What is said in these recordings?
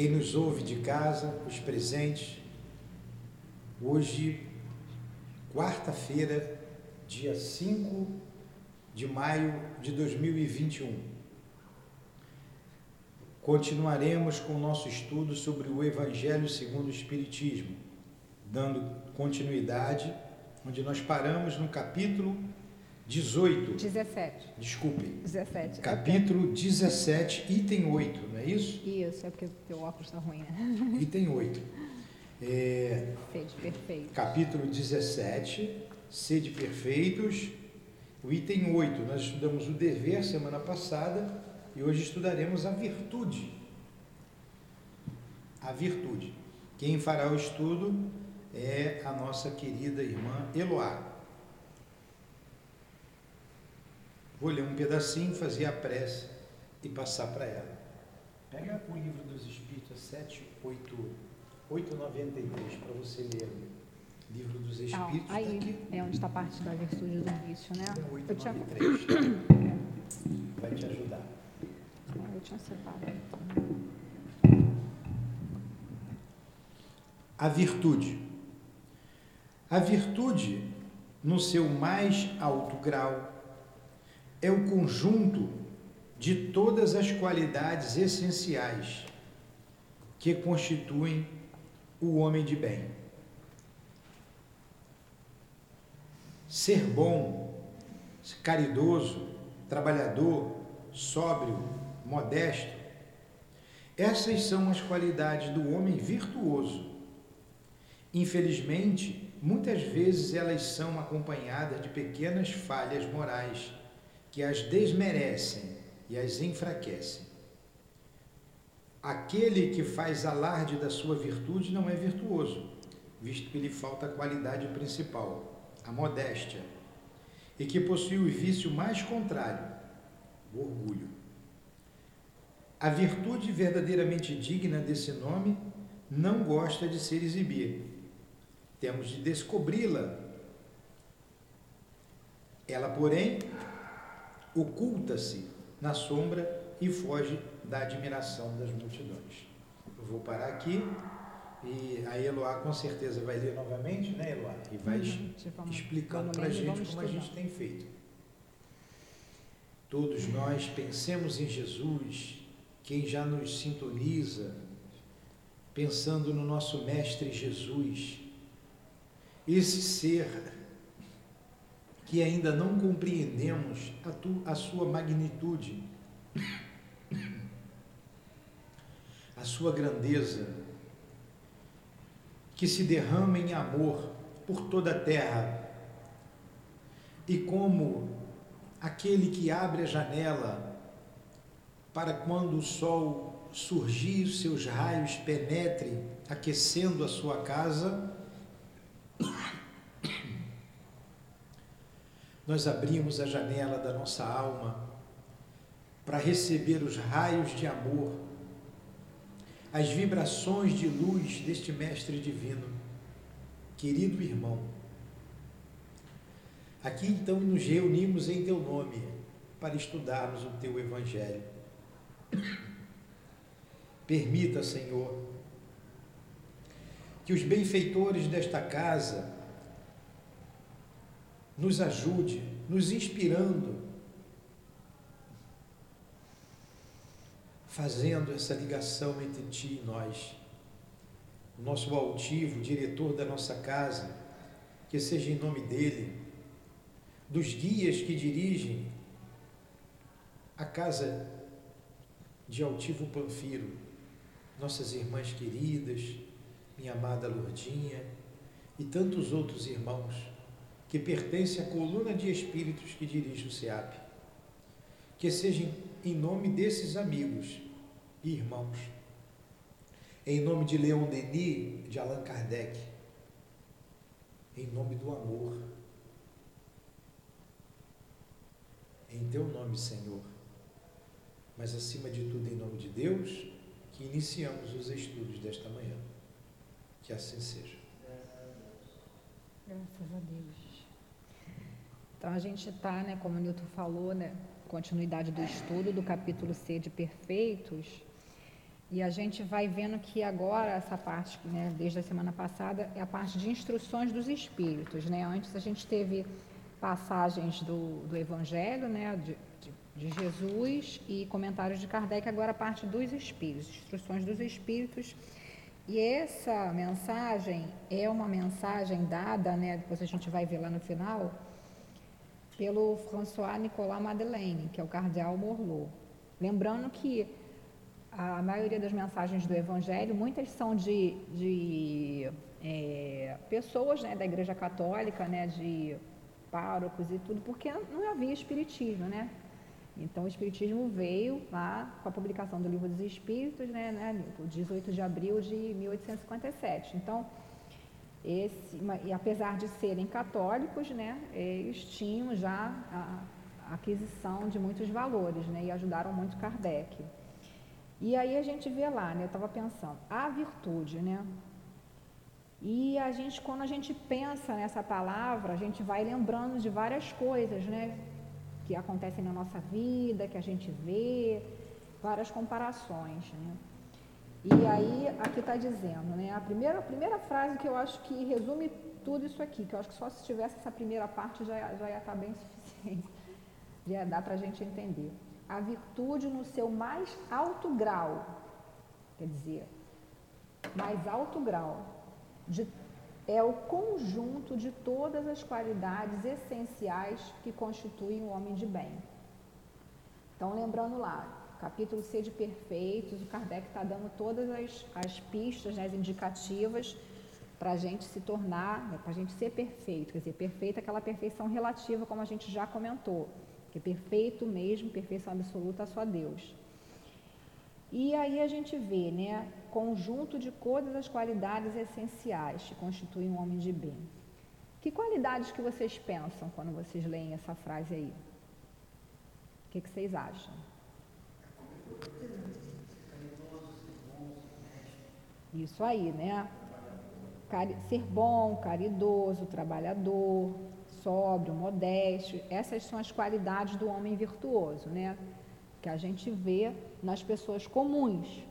quem nos ouve de casa, os presentes. Hoje, quarta-feira, dia 5 de maio de 2021. Continuaremos com o nosso estudo sobre o Evangelho segundo o Espiritismo, dando continuidade, onde nós paramos no capítulo 18. 17. Desculpe. 17. Capítulo 17, item 8, não é isso? Isso, é porque o teu óculos está ruim, né? Item 8. É, Sede perfeito. capítulo 17, sede perfeitos. O item 8, nós estudamos o dever semana passada e hoje estudaremos a virtude. A virtude. Quem fará o estudo é a nossa querida irmã Eloá. Vou ler um pedacinho, fazer a prece e passar para ela. Pega o livro dos Espíritos 7, 8, 893 para você ler. Livro dos Ah, Espíritos está aí aqui. é onde está a parte da virtude do vício, né? É Eu tinha, 893. Vai te ajudar. eu tinha separado. A virtude. A virtude, no seu mais alto grau, é o conjunto de todas as qualidades essenciais que constituem o homem de bem. Ser bom, caridoso, trabalhador, sóbrio, modesto, essas são as qualidades do homem virtuoso. Infelizmente, muitas vezes elas são acompanhadas de pequenas falhas morais que as desmerecem e as enfraquecem. Aquele que faz alarde da sua virtude não é virtuoso, visto que lhe falta a qualidade principal, a modéstia, e que possui o vício mais contrário, o orgulho. A virtude verdadeiramente digna desse nome não gosta de ser exibida. Temos de descobri-la. Ela, porém, oculta-se na sombra e foge da admiração das multidões. Eu vou parar aqui e a Eloá com certeza vai ler novamente, né, Eloá? E vai Uhum, explicando para a gente como a gente tem feito. Todos nós pensemos em Jesus, quem já nos sintoniza, pensando no nosso Mestre Jesus, esse ser que ainda não compreendemos a, tu, a sua magnitude, a sua grandeza, que se derrama em amor por toda a terra, e como aquele que abre a janela para quando o sol surgir, seus raios penetrem, aquecendo a sua casa, nós abrimos a janela da nossa alma para receber os raios de amor, as vibrações de luz deste Mestre Divino. Querido irmão, aqui então nos reunimos em Teu nome para estudarmos o Teu Evangelho. Permita, Senhor, que os benfeitores desta casa nos ajude, nos inspirando, fazendo essa ligação entre ti e nós. O nosso altivo, diretor da nossa casa, que seja em nome dele, dos guias que dirigem a casa de Altivo Panfiro, nossas irmãs queridas, minha amada Lourdinha e tantos outros irmãos que pertencem à coluna de espíritos que dirige o SEAP. Que seja em nome desses amigos e irmãos, em nome de Leon Denis, de Allan Kardec, em nome do amor, em teu nome, Senhor, mas acima de tudo em nome de Deus, que iniciamos os estudos desta manhã. Que assim seja. Graças a Deus. Então a gente está, né, como o Newton falou, né, continuidade do estudo do capítulo C de Perfeitos. E a gente vai vendo que agora essa parte, né, desde a semana passada, é a parte de instruções dos espíritos. Né? Antes a gente teve passagens do, do Evangelho, né, de, de, de Jesus e comentários de Kardec, agora a parte dos espíritos, instruções dos espíritos. E essa mensagem é uma mensagem dada, né, depois a gente vai ver lá no final, pelo François Nicolas Madeleine, que é o cardeal Morlot. Lembrando que a maioria das mensagens do Evangelho, muitas são de, de é, pessoas né, da Igreja Católica, né, de párocos e tudo, porque não havia Espiritismo, né? Então, o Espiritismo veio lá com a publicação do Livro dos Espíritos, né, né 18 de abril de 1857. Então, esse, e apesar de serem católicos, né, eles tinham já a, aquisição de muitos valores né, e ajudaram muito Kardec. E aí a gente vê lá, né, eu estava pensando, a virtude, né? E a gente, quando a gente pensa nessa palavra, a gente vai lembrando de várias coisas, né? Que acontecem na nossa vida, que a gente vê, várias comparações, né? E aí, aqui está dizendo, né? A primeira, a primeira frase que eu acho que resume tudo isso aqui, que eu acho que só se tivesse essa primeira parte já, já ia estar tá bem suficiente, já dar para a gente entender. A virtude no seu mais alto grau, quer dizer, mais alto grau, de, é o conjunto de todas as qualidades essenciais que constituem o homem de bem. Então, lembrando lá, capítulo C de perfeitos, o Kardec está dando todas as, as pistas, né, as indicativas para a gente se tornar, né, para a gente ser perfeito. Quer dizer, perfeito é aquela perfeição relativa, como a gente já comentou, que é perfeito mesmo, perfeição absoluta só Deus. E aí a gente vê, né, conjunto de todas as qualidades essenciais que constituem um homem de bem. Que qualidades que vocês pensam quando vocês leem essa frase aí? O que, que vocês acham? Isso aí, né? Ser bom, caridoso, trabalhador, sóbrio, modesto. Essas são as qualidades do homem virtuoso, né? Que a gente vê nas pessoas comuns.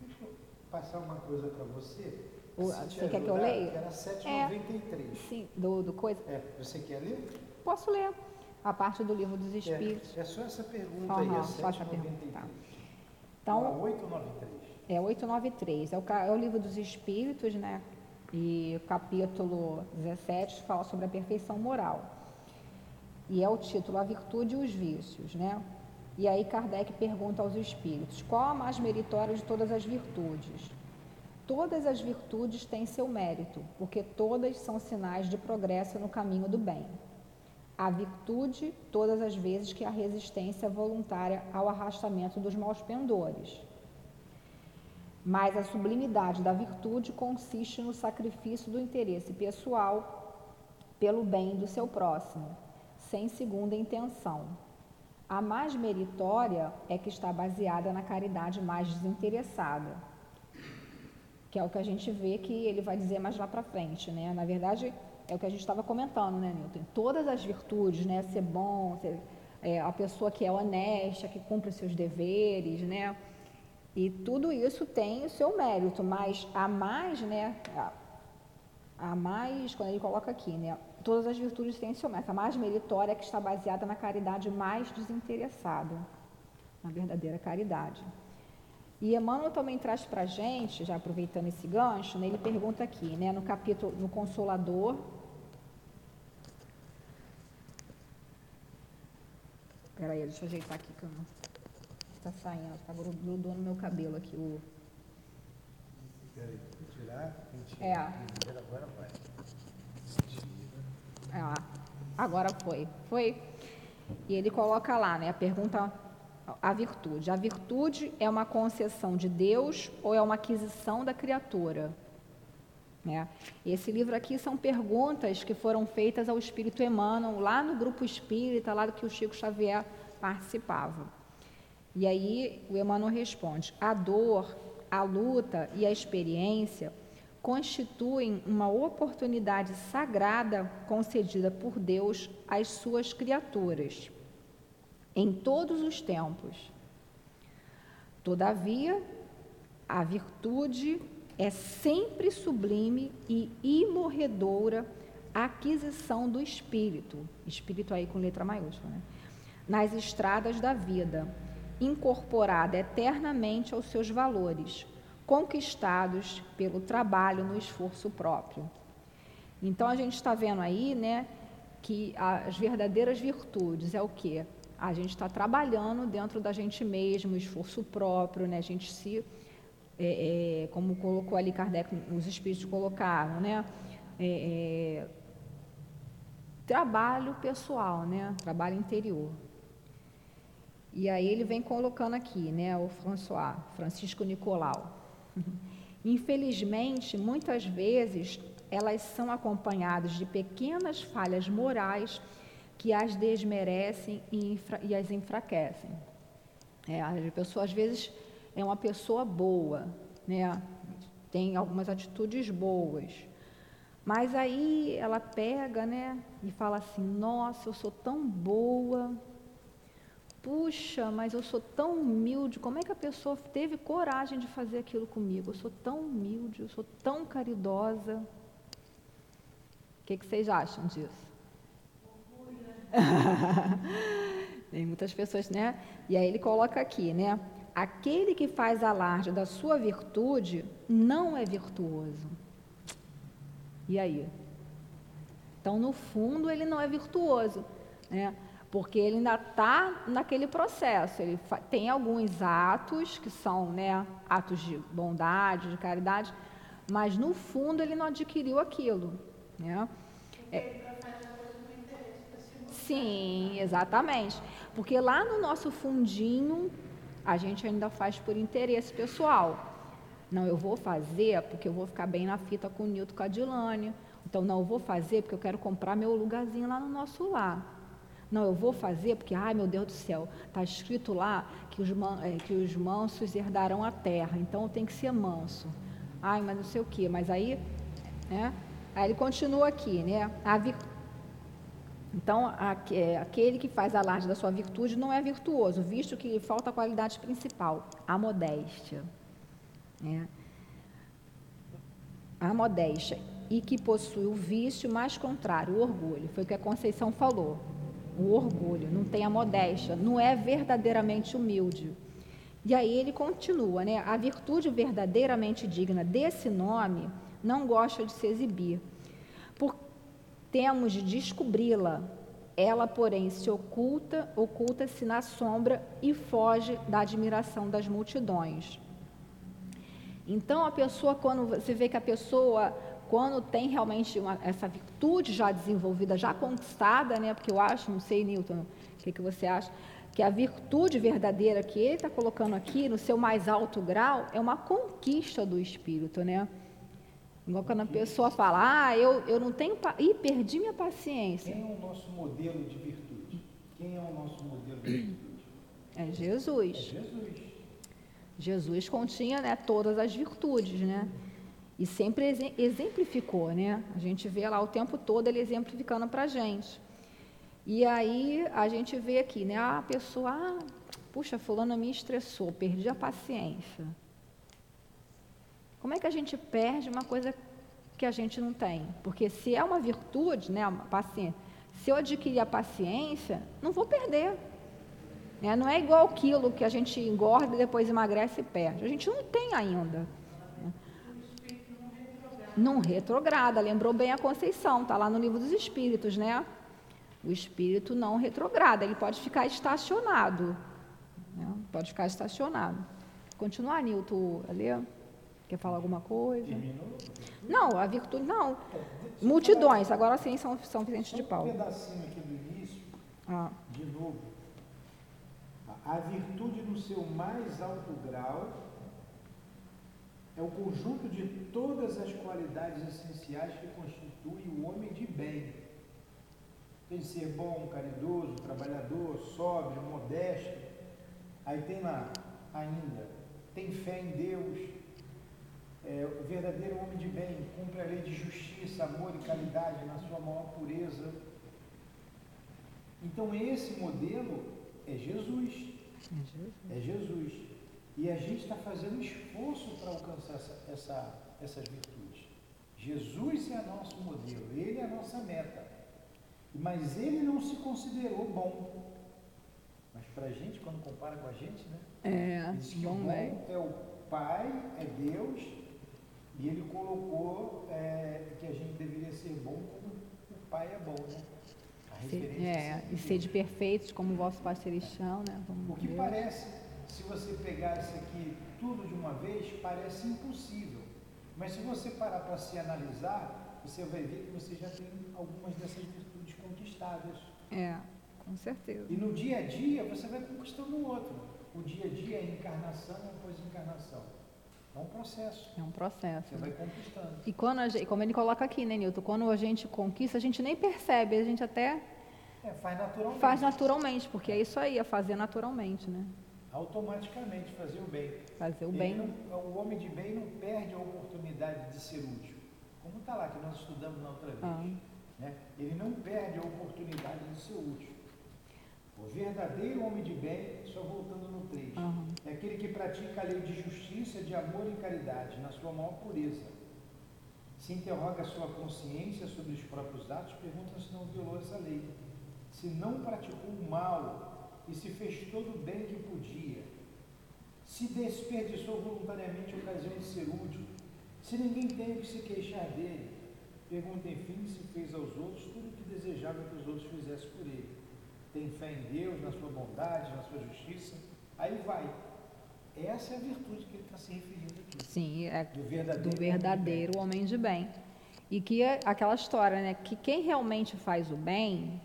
Deixa eu passar uma coisa para você. O, você quer que eu leia? Era 793. É, sim, do, do coisa. É, você quer ler? Posso ler. A parte do livro dos Espíritos. É, é só essa pergunta uhum, aí, é só essa pergunta. Tá. Então, 893. É 893. É o, é o livro dos Espíritos, né? E o capítulo 17 fala sobre a perfeição moral. E é o título A Virtude e os Vícios, né? E aí Kardec pergunta aos espíritos: qual a mais meritória de todas as virtudes? Todas as virtudes têm seu mérito, porque todas são sinais de progresso no caminho do bem. A virtude, todas as vezes que a resistência voluntária ao arrastamento dos maus pendores. Mas a sublimidade da virtude consiste no sacrifício do interesse pessoal pelo bem do seu próximo, sem segunda intenção a mais meritória é que está baseada na caridade mais desinteressada, que é o que a gente vê que ele vai dizer mais lá para frente, né? Na verdade, é o que a gente estava comentando, né, Newton? Todas as virtudes, né? Ser bom, ser, é, a pessoa que é honesta, que cumpre os seus deveres, né? E tudo isso tem o seu mérito, mas a mais, né? A, a mais, quando ele coloca aqui, né? todas as virtudes têm seu mérito. A mais meritória é que está baseada na caridade mais desinteressada, na verdadeira caridade. E Emmanuel também traz para a gente, já aproveitando esse gancho, né, ele pergunta aqui, né, no capítulo, no Consolador, Peraí, deixa eu ajeitar aqui não... Está saindo, está grudou no meu cabelo aqui o... Peraí, tirar, é. agora vai. Ah, agora foi. Foi. E ele coloca lá, né, a pergunta a virtude. A virtude é uma concessão de Deus ou é uma aquisição da criatura? Né? Esse livro aqui são perguntas que foram feitas ao Espírito Emmanuel lá no grupo espírita, lá do que o Chico Xavier participava. E aí o Emmanuel responde: a dor, a luta e a experiência constituem uma oportunidade sagrada concedida por Deus às suas criaturas, em todos os tempos. Todavia, a virtude é sempre sublime e imorredoura aquisição do espírito, espírito aí com letra maiúscula, né? nas estradas da vida, incorporada eternamente aos seus valores, conquistados pelo trabalho no esforço próprio. Então a gente está vendo aí, né, que as verdadeiras virtudes é o que? A gente está trabalhando dentro da gente mesmo, esforço próprio, né? A gente se, é, é, como colocou ali Kardec, os espíritos colocaram, né? É, é trabalho pessoal, né? Trabalho interior. E aí ele vem colocando aqui, né? O François, Francisco Nicolau. Infelizmente, muitas vezes elas são acompanhadas de pequenas falhas morais que as desmerecem e, e as enfraquecem. É, a pessoa às vezes é uma pessoa boa, né? tem algumas atitudes boas, mas aí ela pega né, e fala assim: Nossa, eu sou tão boa, Puxa, mas eu sou tão humilde, como é que a pessoa teve coragem de fazer aquilo comigo? Eu sou tão humilde, eu sou tão caridosa. O que, que vocês acham disso? Tem muitas pessoas, né? E aí ele coloca aqui, né? Aquele que faz alarde da sua virtude não é virtuoso. E aí? Então, no fundo, ele não é virtuoso, né? porque ele ainda está naquele processo. Ele tem alguns atos que são né, atos de bondade, de caridade, mas no fundo ele não adquiriu aquilo. Né? É, sim, exatamente. Porque lá no nosso fundinho, a gente ainda faz por interesse pessoal. Não, eu vou fazer porque eu vou ficar bem na fita com o Nilton Cadilane. Então, não, eu vou fazer porque eu quero comprar meu lugarzinho lá no nosso lar. Não, eu vou fazer porque, ai meu Deus do céu, está escrito lá que os, man, é, que os mansos herdarão a terra, então eu tenho que ser manso. Ai, mas não sei o quê. Mas aí, né? Aí ele continua aqui, né? A. Então, é, aquele que faz alarde da sua virtude não é virtuoso, visto que lhe falta a qualidade principal, a modéstia. Né? A modéstia. E que possui o vício mais contrário, o orgulho. Foi o que a Conceição falou o orgulho, não tem a modéstia, não é verdadeiramente humilde. E aí ele continua, né? A virtude verdadeiramente digna desse nome não gosta de se exibir. Temos de descobri-la. Ela, porém, se oculta, oculta-se na sombra e foge da admiração das multidões. Então, a pessoa, quando você vê que a pessoa quando tem realmente uma, essa virtude já desenvolvida, já conquistada, né? Porque eu acho, não sei, Newton, o que, que você acha? Que a virtude verdadeira que ele está colocando aqui, no seu mais alto grau, é uma conquista do espírito, né? Igual quando a pessoa fala, ah, eu, eu não tenho. Pa... Ih, perdi minha paciência. Quem é o nosso modelo de virtude? Quem é o nosso modelo de virtude? É Jesus. É Jesus. Jesus continha né, todas as virtudes, né? E sempre exemplificou, né? A gente vê lá o tempo todo ele exemplificando para a gente. E aí a gente vê aqui, né? A pessoa, ah, puxa, fulano me estressou, perdi a paciência. Como é que a gente perde uma coisa que a gente não tem? Porque se é uma virtude, né, uma paciência, se eu adquirir a paciência, não vou perder. Né? Não é igual o quilo que a gente engorda e depois emagrece e perde. A gente não tem ainda não retrograda. Lembrou bem a Conceição, está lá no livro dos Espíritos, né? O espírito não retrograda, ele pode ficar estacionado. Né? Pode ficar estacionado. Continuar, Nilton, ali? Quer falar alguma coisa? Não, a virtude não. Multidões, agora sim São, São Vicente de Paulo. Um pedacinho aqui do início, ah. de novo. A virtude no seu mais alto grau é o conjunto de todas as qualidades essenciais que constituem o homem de bem. Tem de ser bom, caridoso, trabalhador, sóbrio, modesto. Aí tem lá ainda, tem fé em Deus, é, o verdadeiro homem de bem, cumpre a lei de justiça, amor e caridade na sua maior pureza. Então esse modelo é Jesus. É Jesus. E a gente está fazendo esforço para alcançar essa, essa, essas virtudes. Jesus é nosso modelo, ele é a nossa meta. Mas ele não se considerou bom. Mas para a gente, quando compara com a gente, né? É, bom, bom é o Pai, é Deus, e ele colocou é, que a gente deveria ser bom como o Pai é bom, né? Ser, é, e ser de perfeitos como o vosso Pai Celestial, né? Como o que Deus. parece, se você pegar isso aqui tudo de uma vez, parece impossível. Mas se você parar para se analisar, você vai ver que você já tem algumas dessas virtudes conquistadas. É, com certeza. E no dia a dia você vai conquistando o outro. O dia a dia é encarnação após encarnação. É um processo. É um processo. Você vai conquistando. E quando gente, como ele coloca aqui, né, Nilton? Quando a gente conquista, a gente nem percebe, a gente até. É, faz naturalmente. Faz naturalmente, porque é isso aí, é fazer naturalmente, né? Automaticamente, fazer o bem. Fazer o bem. Não, o homem de bem não perde a oportunidade de ser útil. Como está lá, que nós estudamos na outra vez. Ah. Né? Ele não perde a oportunidade de ser útil. O verdadeiro homem de bem, só voltando no 3, uhum. é aquele que pratica a lei de justiça, de amor e caridade, na sua maior pureza. Se interroga a sua consciência sobre os próprios atos, pergunta se não violou essa lei. Se não praticou o mal e se fez todo o bem que podia. Se desperdiçou voluntariamente a ocasião de ser útil. Se ninguém tem o que se queixar dele. Pergunta, enfim, se fez aos outros tudo o que desejava que os outros fizessem por ele tem fé em Deus, na sua bondade, na sua justiça, aí vai. Essa é a virtude que ele está se referindo aqui. Sim, é do verdadeiro, do verdadeiro homem, de homem de bem. E que é aquela história, né? Que quem realmente faz o bem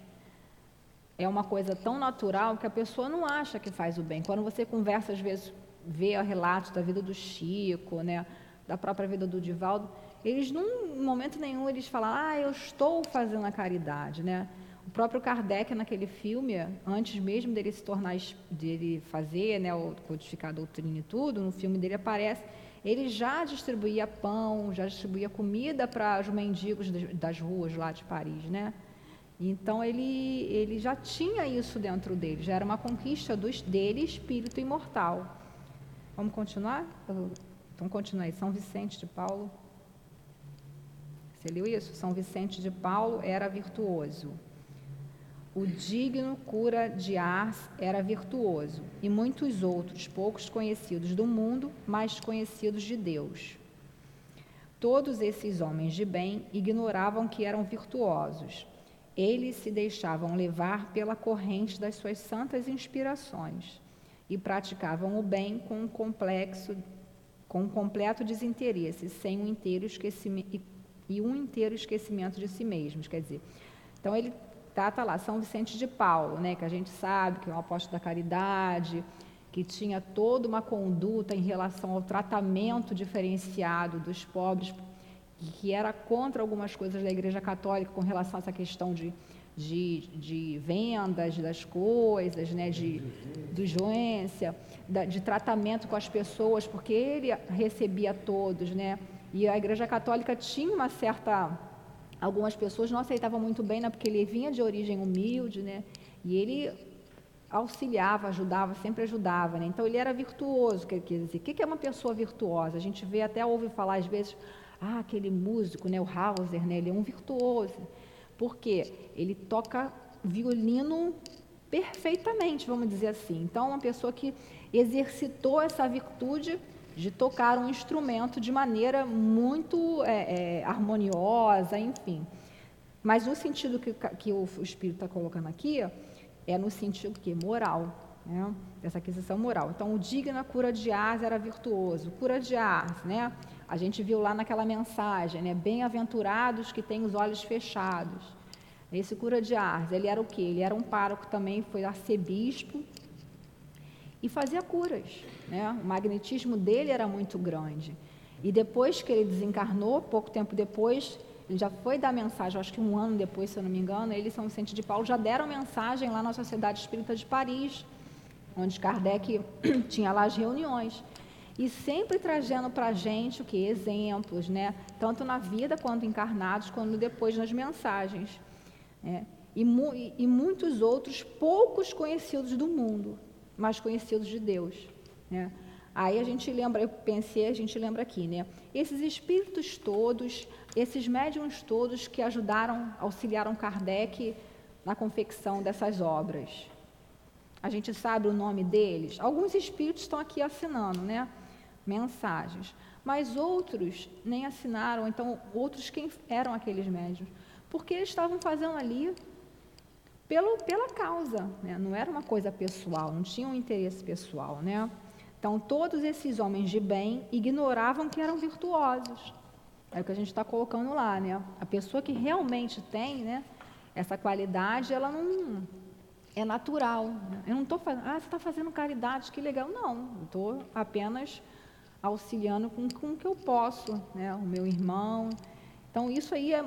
é uma coisa tão natural que a pessoa não acha que faz o bem. Quando você conversa, às vezes, vê relatos da vida do Chico, né? Da própria vida do Divaldo, eles, num momento nenhum, eles falam, ah, eu estou fazendo a caridade, né? O próprio Kardec, naquele filme, antes mesmo dele se tornar, dele fazer, né, o codificar a doutrina e tudo, no filme dele aparece, ele já distribuía pão, já distribuía comida para os mendigos das ruas lá de Paris, né? Então ele, ele já tinha isso dentro dele, já era uma conquista dos, dele, espírito imortal. Vamos continuar? Então continua aí, São Vicente de Paulo. Você leu isso? São Vicente de Paulo era virtuoso. O digno cura de Ars era virtuoso, e muitos outros, poucos conhecidos do mundo, mas conhecidos de Deus. Todos esses homens de bem ignoravam que eram virtuosos. Eles se deixavam levar pela corrente das suas santas inspirações e praticavam o bem com um complexo, com um completo desinteresse, sem um inteiro esquecimento e um inteiro esquecimento de si mesmos. Quer dizer, então ele Tá, tá lá, São Vicente de Paulo, né, que a gente sabe que é um apóstolo da caridade, que tinha toda uma conduta em relação ao tratamento diferenciado dos pobres, que era contra algumas coisas da Igreja Católica com relação a essa questão de, de, de vendas das coisas, né, de, de de tratamento com as pessoas, porque ele recebia todos, né, e a Igreja Católica tinha uma certa algumas pessoas não aceitavam muito bem, né, porque ele vinha de origem humilde, né, e ele auxiliava, ajudava, sempre ajudava, né, então ele era virtuoso, quer dizer, o que é uma pessoa virtuosa? A gente vê, até ouve falar às vezes, ah, aquele músico, né, o Hauser, né, ele é um virtuoso, porque ele toca violino perfeitamente, vamos dizer assim, então uma pessoa que exercitou essa virtude de tocar um instrumento de maneira muito é, é, harmoniosa, enfim. Mas no sentido que, que o, o Espírito está colocando aqui, é no sentido que moral, né? dessa aquisição moral. Então, o digna cura de ars era virtuoso. Cura de ars, né? A gente viu lá naquela mensagem, né? Bem-aventurados que têm os olhos fechados. Esse cura de ars, ele era o quê? Ele era um pároco também, foi arcebispo, e fazia curas. Né? O magnetismo dele era muito grande. E depois que ele desencarnou, pouco tempo depois, ele já foi dar mensagem, acho que um ano depois, se eu não me engano, ele e São Vicente de Paulo já deram mensagem lá na Sociedade Espírita de Paris, onde Kardec tinha lá as reuniões. E sempre trazendo para a gente o que? Exemplos, né? tanto na vida quanto encarnados, quanto depois nas mensagens. Né? E, mu e muitos outros poucos conhecidos do mundo mais conhecidos de Deus. Né? Aí a gente lembra, eu pensei, a gente lembra aqui, né? Esses espíritos todos, esses médiums todos que ajudaram, auxiliaram Kardec na confecção dessas obras. A gente sabe o nome deles? Alguns espíritos estão aqui assinando, né? Mensagens. Mas outros nem assinaram, então outros quem eram aqueles médiums? Porque eles estavam fazendo ali pelo, pela causa, né? não era uma coisa pessoal, não tinha um interesse pessoal, né? Então, todos esses homens de bem ignoravam que eram virtuosos. É o que a gente está colocando lá, né? A pessoa que realmente tem, né, essa qualidade, ela não é natural. Eu não estou fazendo, ah, você está fazendo caridade, que legal. Não, estou apenas auxiliando com, com o que eu posso, né? O meu irmão. Então, isso aí é,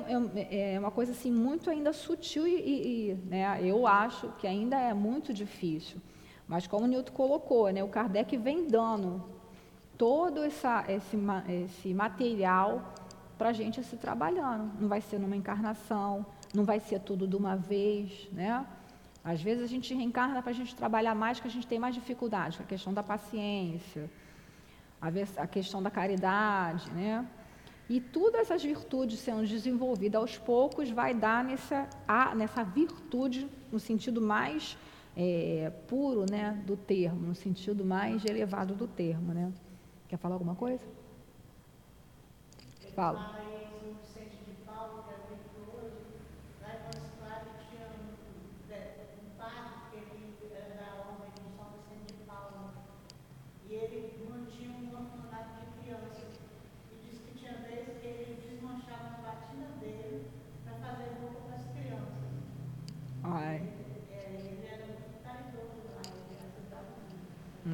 é, é uma coisa assim muito ainda sutil e, e, né, eu acho que ainda é muito difícil. Mas como o Newton colocou, né, o Kardec vem dando todo essa, esse, esse material para a gente se trabalhando. Não vai ser numa encarnação, não vai ser tudo de uma vez, né? Às vezes a gente reencarna para a gente trabalhar mais, que a gente tem mais dificuldade, é a questão da paciência, a questão da caridade, né? E todas essas virtudes sendo desenvolvidas aos poucos vai dar nessa, a, nessa virtude, no sentido mais é, puro né, do termo, no sentido mais elevado do termo. Né? Quer falar alguma coisa? Fala.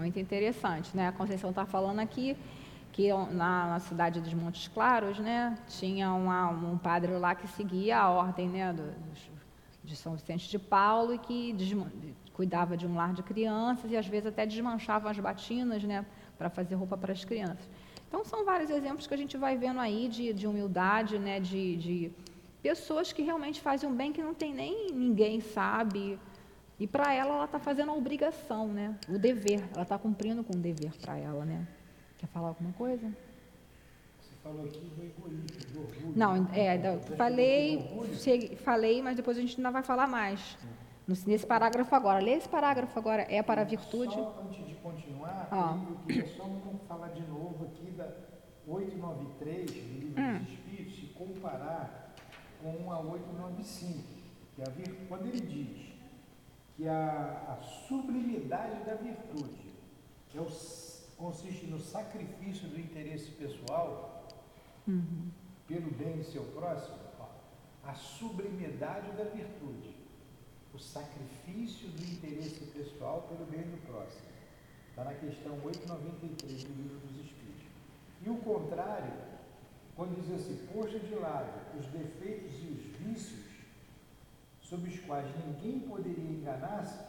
Muito interessante, né? A Conceição está falando aqui que na, na, cidade dos Montes Claros, né, tinha uma, um padre lá que seguia a ordem, né, do, de São Vicente de Paulo e que desma, cuidava de um lar de crianças e às vezes até desmanchava as batinas, né, para fazer roupa para as crianças. Então são vários exemplos que a gente vai vendo aí de, de humildade, né, de, de pessoas que realmente fazem um bem que não tem nem ninguém sabe, e para ela, ela está fazendo a obrigação, né? O dever. Ela está cumprindo com o dever para ela, né? Quer falar alguma coisa? Você falou aqui do egoísmo, do orgulho. Não, é, falei, cheguei, falei, mas depois a gente ainda vai falar mais. Nesse parágrafo agora. Lê esse parágrafo agora. É para a virtude. Só antes de continuar, ah. eu queria só falar de novo aqui da 893 do Livro hum. dos Espíritos e comparar com a 895. Que a vir, quando ele diz que a, a sublimidade da virtude é o, consiste no sacrifício do interesse pessoal uhum. pelo bem de seu próximo, ó, a sublimidade da virtude, o sacrifício do interesse pessoal pelo bem do próximo. Está na questão 893 do livro dos Espíritos. E o contrário, quando diz assim, poxa de lado os defeitos e os vícios sob os quais ninguém poderia enganar-se,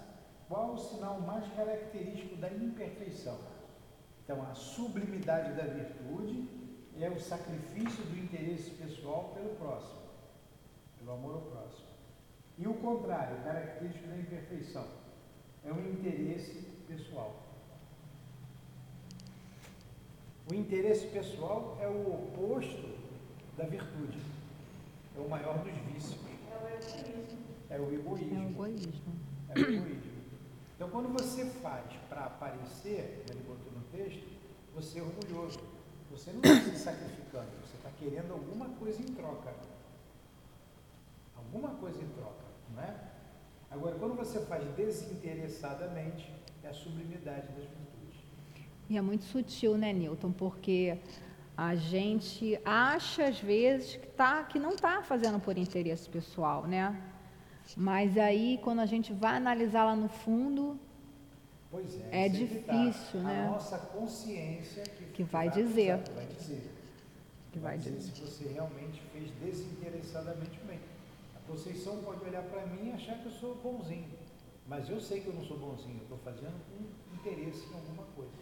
qual o sinal mais característico da imperfeição? Então, a sublimidade da virtude é o sacrifício do interesse pessoal pelo próximo, pelo amor ao próximo. E o contrário, característico da imperfeição, é o interesse pessoal. O interesse pessoal é o oposto da virtude, é o maior dos vícios. É o egoísmo. É o egoísmo. É o egoísmo. É o egoísmo. Então, quando você faz para aparecer, ele botou no texto, você é orgulhoso. Você não está se sacrificando, você está querendo alguma coisa em troca. Alguma coisa em troca, não é? Agora, quando você faz desinteressadamente, é a sublimidade das virtudes. E é muito sutil, né, Newton? Porque a gente acha, às vezes, que, tá, que não está fazendo por interesse pessoal, né? Mas aí, quando a gente vai analisar lá no fundo, é, é tá. difícil, tá. né? A nossa consciência que, que vai, vai dizer. Vai dizer. Que vai, vai dizer, dizer se você realmente fez desinteressadamente bem. A Conceição pode olhar para mim e achar que eu sou bonzinho. Mas eu sei que eu não sou bonzinho, eu estou fazendo com interesse em alguma coisa.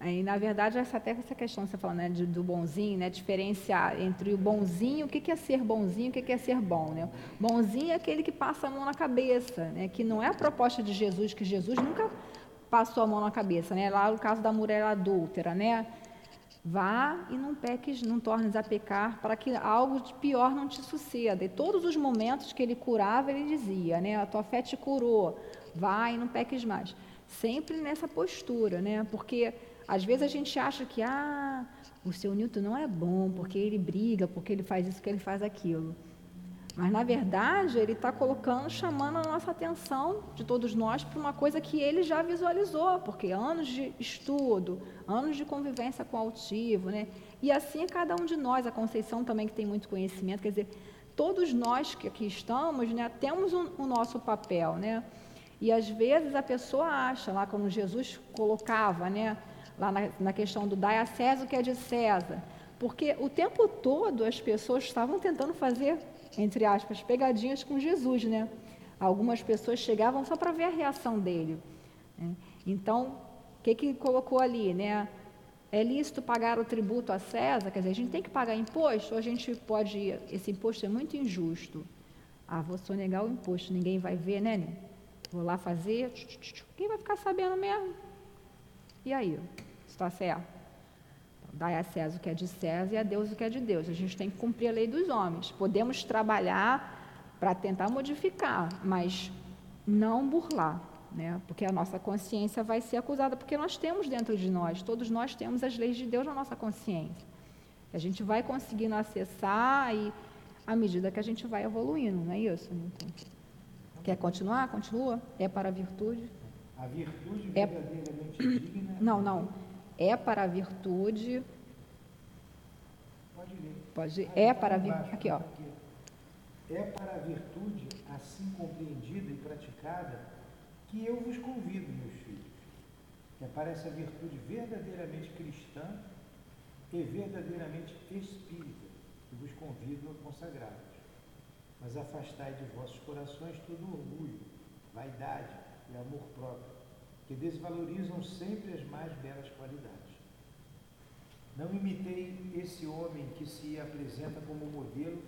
E, na verdade, essa, até essa questão que você falou, né, de, do bonzinho, né, diferenciar entre o bonzinho, o que, é ser bonzinho, o que, é ser bom. Né? Bonzinho é aquele que passa a mão na cabeça, né, que não é a proposta de Jesus, que Jesus nunca passou a mão na cabeça, né? Lá no caso da mulher adúltera, né? Vá e não peques, não tornes a pecar, para que algo de pior não te suceda. E todos os momentos que ele curava, ele dizia, né? A tua fé te curou, vá e não peques mais. Sempre nessa postura, né? Porque às vezes a gente acha que, ah, o seu Newton não é bom, porque ele briga, porque ele faz isso, porque ele faz aquilo. Mas, na verdade, ele está colocando, chamando a nossa atenção de todos nós para uma coisa que ele já visualizou, porque anos de estudo, anos de convivência com o altivo, né? E assim é cada um de nós, a Conceição também que tem muito conhecimento, quer dizer, todos nós que aqui estamos, né, temos o um nosso papel, né? E às vezes a pessoa acha, lá como Jesus colocava, né, lá na, na questão do dai a César o que é de César, porque o tempo todo as pessoas estavam tentando fazer entre aspas, pegadinhas com Jesus, né? Algumas pessoas chegavam só para ver a reação dele. Né? Então, o que que colocou ali, né? É lícito pagar o tributo a César? Quer dizer, a gente tem que pagar imposto ou a gente pode... Esse imposto é muito injusto. Ah, vou sonegar o imposto, ninguém vai ver, né? né? Vou lá fazer, quem vai ficar sabendo mesmo? E aí? Está certo? Dai a César o que é de César e a Deus o que é de Deus. A gente tem que cumprir a lei dos homens. Podemos trabalhar para tentar modificar, mas não burlar, né? porque a nossa consciência vai ser acusada, porque nós temos dentro de nós, todos nós temos as leis de Deus na nossa consciência. A gente vai conseguindo acessar e à medida que a gente vai evoluindo, não é isso? Então, quer continuar? Continua? É para a virtude? A virtude é... verdadeiramente digna. Não, não é para a virtude. Pode ler. Pode, é para a virtude. Aqui, ó. É para a virtude, assim compreendida e praticada, que eu vos convido, meus filhos. Que para essa virtude verdadeiramente cristã e verdadeiramente espírita, que vos convido a consagrar-vos. Mas afastai de vossos corações todo orgulho, vaidade e amor próprio que desvalorizam sempre as mais belas qualidades. Não imitei esse homem que se apresenta como modelo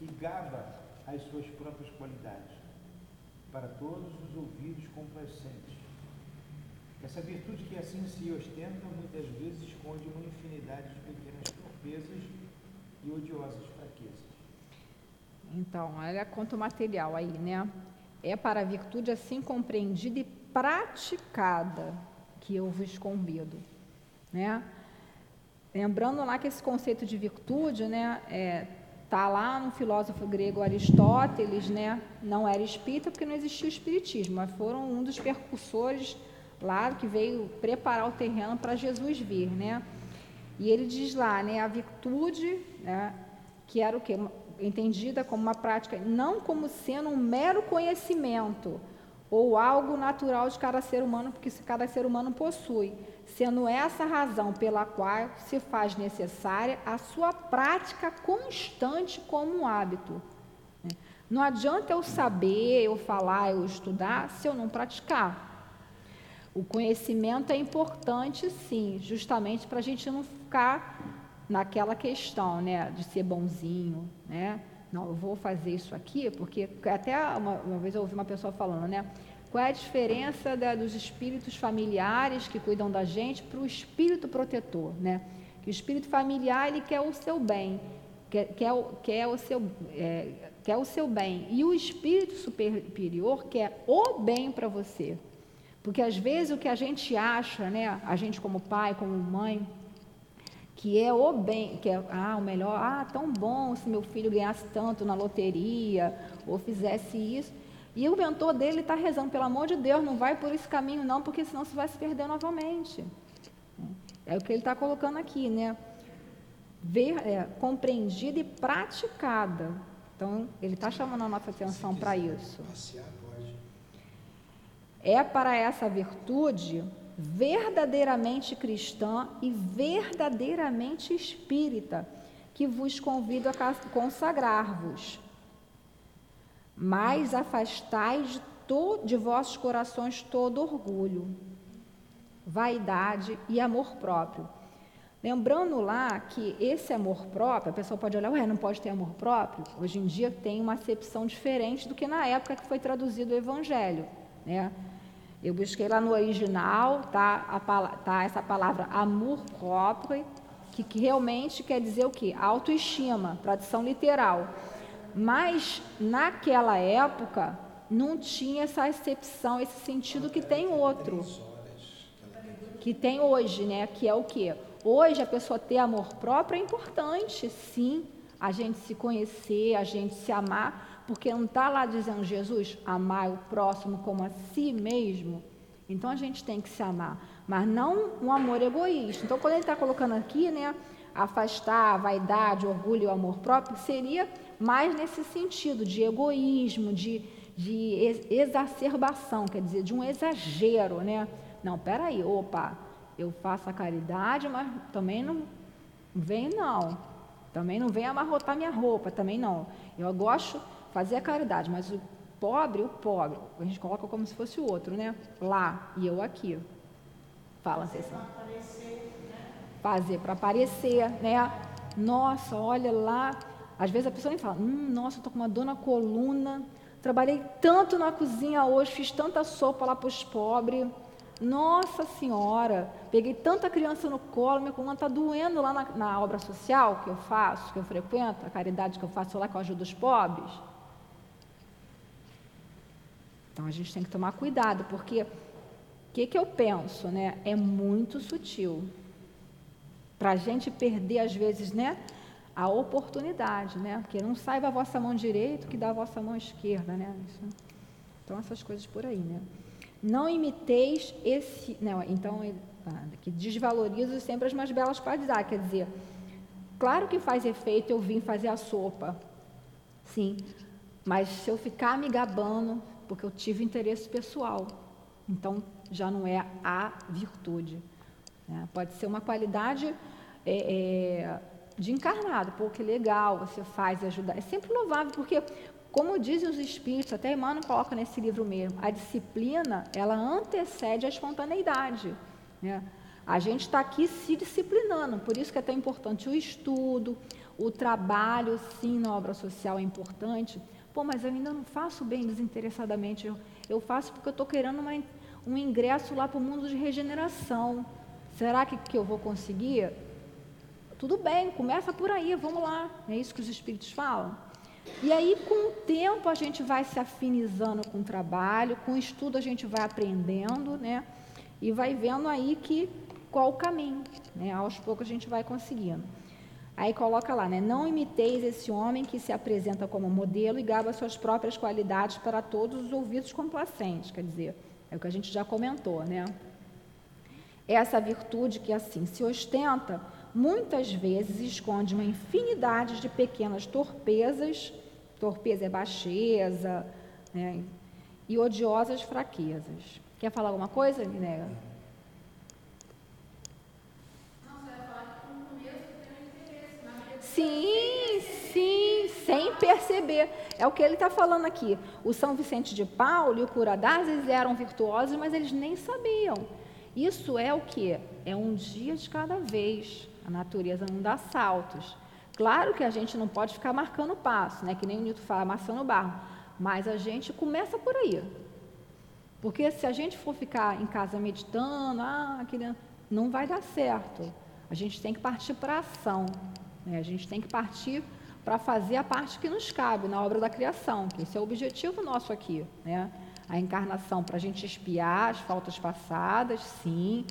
e gaba as suas próprias qualidades, para todos os ouvidos complacentes. Essa virtude que assim se ostenta muitas vezes esconde uma infinidade de pequenas torpezas e odiosas fraquezas. Então, olha quanto material aí, né? É para a virtude assim compreendida e praticada que eu vos convido, né? Lembrando lá que esse conceito de virtude, né, é, tá lá no filósofo grego Aristóteles, né? Não era espírita porque não existia o espiritismo, mas foram um dos percussores lá que veio preparar o terreno para Jesus vir, né? E ele diz lá, né, a virtude, né, que era o que entendida como uma prática, não como sendo um mero conhecimento, ou algo natural de cada ser humano, porque cada ser humano possui, sendo essa a razão pela qual se faz necessária a sua prática constante como um hábito. Não adianta eu saber, eu falar, eu estudar, se eu não praticar. O conhecimento é importante, sim, justamente para a gente não ficar naquela questão, né, de ser bonzinho, né? Não, eu vou fazer isso aqui, porque até uma, uma vez eu ouvi uma pessoa falando, né? Qual é a diferença da, dos espíritos familiares que cuidam da gente para o espírito protetor, né? Que o espírito familiar ele quer o seu bem, quer, quer, quer, o, seu, é, quer o seu bem. E o espírito superior quer o bem para você. Porque às vezes o que a gente acha, né? A gente como pai, como mãe, que é o bem, que é ah, o melhor, ah, tão bom se meu filho ganhasse tanto na loteria ou fizesse isso. E o mentor dele está rezando, pelo amor de Deus, não vai por esse caminho não, porque senão você vai se perder novamente. É o que ele está colocando aqui, né? Ver, é, compreendida e praticada. Então, ele está chamando a nossa atenção para isso. É para essa virtude verdadeiramente cristã e verdadeiramente espírita, que vos convido a consagrar-vos. Mas afastai de, de vossos corações todo orgulho, vaidade e amor próprio. Lembrando lá que esse amor próprio, a pessoa pode olhar, ué, não pode ter amor próprio? Hoje em dia tem uma acepção diferente do que na época que foi traduzido o Evangelho. Né? Eu busquei lá no original, tá, a, tá essa palavra amor próprio, que, que realmente quer dizer o quê? Autoestima, tradução literal. Mas naquela época não tinha essa acepção, esse sentido que tem outro. Que tem hoje, né? Que é o quê? Hoje a pessoa ter amor próprio é importante, sim. A gente se conhecer, a gente se amar, porque não está lá dizendo Jesus, amar o próximo como a si mesmo. Então a gente tem que se amar, mas não um amor egoísta. Então quando ele está colocando aqui, né, afastar a vaidade, o orgulho e o amor próprio, seria mais nesse sentido de egoísmo, de, de exacerbação, quer dizer, de um exagero, né? Não, peraí, opa, eu faço a caridade, mas também não vem não. Também não vem amarrotar minha roupa, também não. Eu gosto fazer a caridade, mas o pobre, o pobre, a gente coloca como se fosse o outro, né? Lá e eu aqui. Fala, Cecília. Fazer para aparecer, né? Nossa, olha lá. Às vezes a pessoa me fala, hum, nossa, eu tô com uma dor na coluna, trabalhei tanto na cozinha hoje, fiz tanta sopa lá para os pobres. Nossa Senhora, peguei tanta criança no colo, minha coluna está doendo lá na, na, obra social que eu faço, que eu frequento, a caridade que eu faço lá, que eu ajudo os pobres. Então a gente tem que tomar cuidado, porque o que, que eu penso, né? É muito sutil. Para a gente perder, às vezes, né? A oportunidade, né? Porque não saiba a vossa mão direita que dá a vossa mão esquerda, né? Então essas coisas por aí, né? Não imiteis esse. Não, então, ah, que desvaloriza sempre as mais belas qualidades. Quer dizer, claro que faz efeito eu vim fazer a sopa, sim, mas se eu ficar me gabando, porque eu tive interesse pessoal, então já não é a virtude. Né? Pode ser uma qualidade é, é, de encarnado, pô, que legal, você faz e ajuda. É sempre louvável, porque como dizem os espíritos, até Emmanuel coloca nesse livro mesmo, a disciplina, ela antecede a espontaneidade. Né? A gente está aqui se disciplinando, por isso que é tão importante o estudo, o trabalho, sim, na obra social é importante. Pô, mas eu ainda não faço bem desinteressadamente, eu, eu faço porque eu estou querendo uma, um ingresso lá para o mundo de regeneração. Será que, que eu vou conseguir? Tudo bem, começa por aí, vamos lá. É isso que os espíritos falam. E aí, com o tempo, a gente vai se afinizando com o trabalho, com o estudo a gente vai aprendendo, né? E vai vendo aí que qual o caminho, né? Aos poucos a gente vai conseguindo. Aí coloca lá, né? Não imiteis esse homem que se apresenta como modelo e gaba suas próprias qualidades para todos os ouvidos complacentes. Quer dizer, é o que a gente já comentou, né? Essa virtude que assim se ostenta muitas vezes esconde uma infinidade de pequenas torpezas, torpeza é baixeza, né, e odiosas fraquezas. Quer falar alguma coisa, Nega? Sim, sim, sem perceber. É o que ele está falando aqui. O São Vicente de Paulo e o Curadazes eram virtuosos, mas eles nem sabiam. Isso é o que? É um dia de cada vez. A natureza não dá saltos. Claro que a gente não pode ficar marcando passo, né? que nem o Newton fala, amassando barro. Mas a gente começa por aí. Porque se a gente for ficar em casa meditando, ah, aquele... não vai dar certo. A gente tem que partir para a ação. Né? A gente tem que partir para fazer a parte que nos cabe na obra da criação, que esse é o objetivo nosso aqui. Né? A encarnação para a gente espiar as faltas passadas, sim,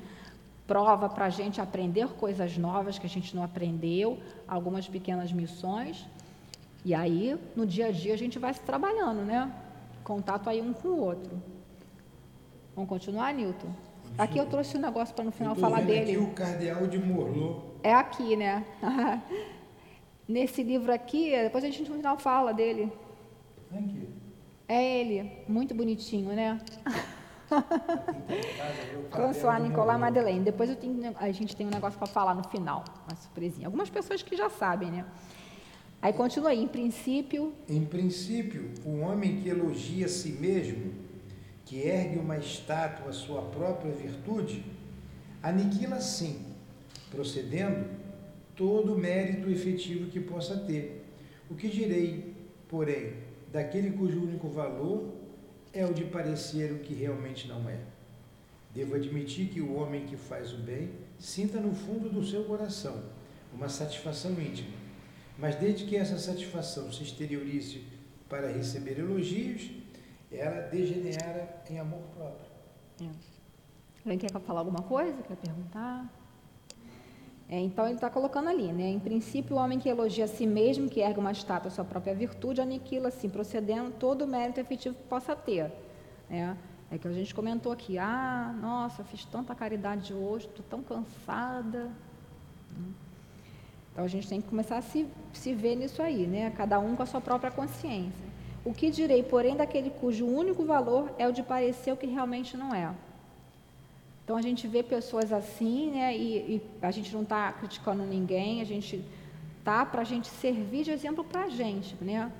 prova para a gente aprender coisas novas que a gente não aprendeu, algumas pequenas missões. E aí, no dia a dia, a gente vai se trabalhando, né? Contato aí um com o outro. Vamos continuar, Nilton? Aqui eu trouxe um negócio para no final falar dele. Aqui o cardeal de Morlot. É aqui, né? Nesse livro aqui, depois a gente no final fala dele. É ele, muito bonitinho, né? François Nicolas Madeleine. Depois eu tenho, a gente tem um negócio para falar no final, uma surpresinha. Algumas pessoas que já sabem, né? Aí continua aí, em princípio. Em princípio, o homem que elogia a si mesmo, que ergue uma estátua à sua própria virtude, aniquila sim, procedendo, todo o mérito efetivo que possa ter. O que direi, porém, daquele cujo único valor é o de parecer o que realmente não é. Devo admitir que o homem que faz o bem sinta no fundo do seu coração uma satisfação íntima. Mas desde que essa satisfação se exteriorize para receber elogios, ela degenera em amor próprio. É. Alguém quer falar alguma coisa? Quer perguntar? É, então ele está colocando ali, né? Em princípio, o homem que elogia a si mesmo, que ergue uma estátua à sua própria virtude, aniquila assim, procedendo todo o mérito efetivo que possa ter. Né? É que a gente comentou aqui, ah, nossa, fiz tanta caridade hoje, estou tão cansada. Então a gente tem que começar a se, se ver nisso aí, né? Cada um com a sua própria consciência. O que direi, porém, daquele cujo único valor é o de parecer o que realmente não é. Então a gente vê pessoas assim, né? E, e a gente não está criticando ninguém, a gente tá para a gente servir de exemplo para a gente, né?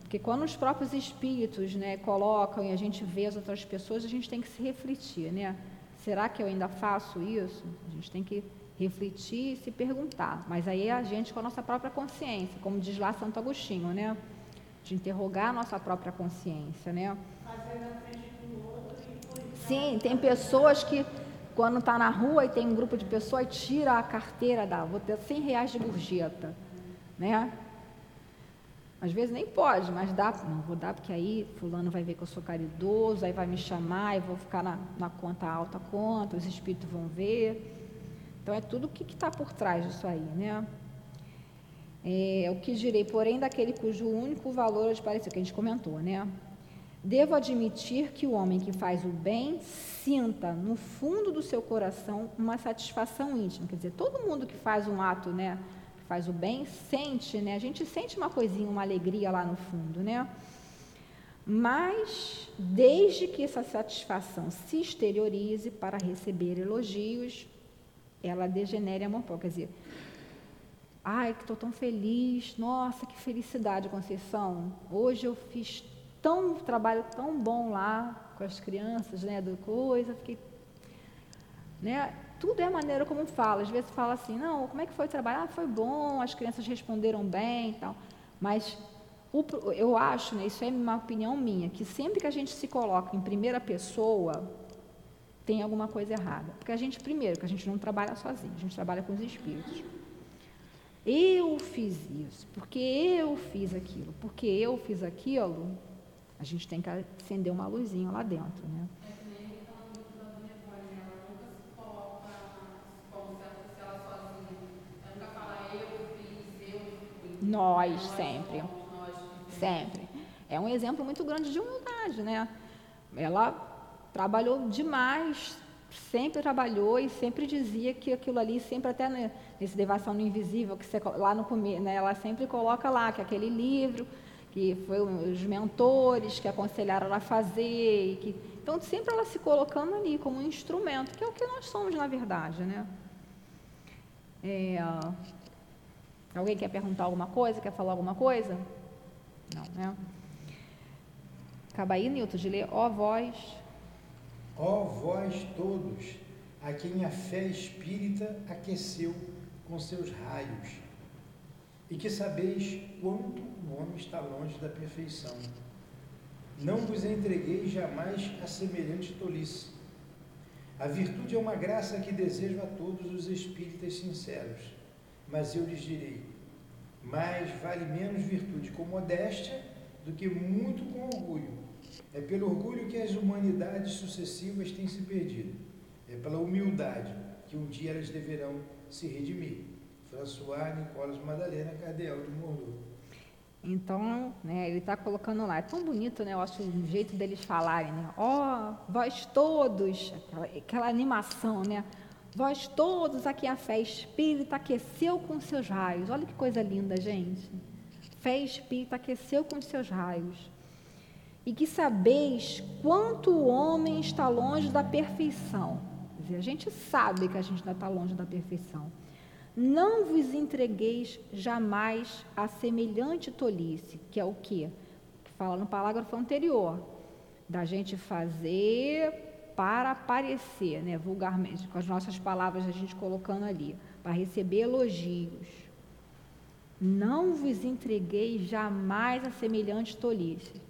Porque quando os próprios espíritos, né, colocam e a gente vê as outras pessoas, a gente tem que se refletir, né? Será que eu ainda faço isso? A gente tem que refletir e se perguntar. Mas aí é a gente com a nossa própria consciência, como diz lá Santo Agostinho, né? De interrogar a nossa própria consciência, né? Sim, tem pessoas que quando está na rua e tem um grupo de pessoas, tira a carteira, dá, vou ter 100 reais de gorjeta, né? Às vezes nem pode, mas dá, não, vou dar porque aí fulano vai ver que eu sou caridoso, aí vai me chamar, e vou ficar na, na conta alta conta, os espíritos vão ver. Então é tudo o que está por trás disso aí, né? É, o que direi, porém, daquele cujo único valor é que a gente comentou, né? Devo admitir que o homem que faz o bem sinta no fundo do seu coração uma satisfação íntima. Quer dizer, todo mundo que faz um ato, né, que faz o bem, sente, né? A gente sente uma coisinha, uma alegria lá no fundo, né? Mas desde que essa satisfação se exteriorize para receber elogios, ela degenere amor próprio. Quer dizer, ai, que estou tão feliz, nossa, que felicidade, Conceição. Hoje eu fiz tão trabalho tão bom lá com as crianças, né, do coisa, fiquei, né, tudo é maneira como fala. Às vezes fala assim, não, como é que foi o trabalho? Ah, foi bom, as crianças responderam bem e tal. Mas o, eu acho, né, isso é uma opinião minha, que sempre que a gente se coloca em primeira pessoa, tem alguma coisa errada. Porque a gente, primeiro, que a gente não trabalha sozinho, a gente trabalha com os espíritos. Eu fiz isso, porque eu fiz aquilo, porque eu fiz aquilo, a gente tem que acender uma luzinha lá dentro, né? Nós, sempre. Sempre. É um exemplo muito grande de humildade, né? Ela trabalhou demais, sempre trabalhou e sempre dizia que aquilo ali, sempre até nesse Devação no Invisível, que você, lá no começo, né, ela sempre coloca lá que aquele livro que foi os mentores que aconselharam ela a fazer. Que, então, sempre ela se colocando ali como um instrumento, que é o que nós somos, na verdade. Né? É, alguém quer perguntar alguma coisa? Quer falar alguma coisa? Não, né? Acaba aí, Nilton, de ler, ó vós. Ó vós todos, a quem a fé espírita aqueceu com seus raios e que sabeis quanto o homem está longe da perfeição. Não vos entreguei jamais a semelhante tolice. A virtude é uma graça que desejo a todos os espíritas sinceros, mas eu lhes direi: mais vale menos virtude com modéstia do que muito com orgulho. É pelo orgulho que as humanidades sucessivas têm se perdido. É pela humildade que um dia elas deverão se redimir. François Nicolas Madalena Cardeal de Mordo. Então, né, ele está colocando lá, é tão bonito, né, eu acho o jeito deles falarem, né, ó, oh, vós todos, aquela, aquela, animação, né, vós todos aqui a fé espírita aqueceu com seus raios, olha que coisa linda, gente, fé espírita aqueceu com seus raios, e que sabeis quanto o homem está longe da perfeição, quer dizer, a gente sabe que a gente ainda está longe da perfeição, não vos entregueis jamais a semelhante tolice, que é o quê? Que fala no parágrafo anterior, da gente fazer para aparecer, né, vulgarmente, com as nossas palavras a gente colocando ali, para receber elogios. Não vos entregueis jamais a semelhante tolice.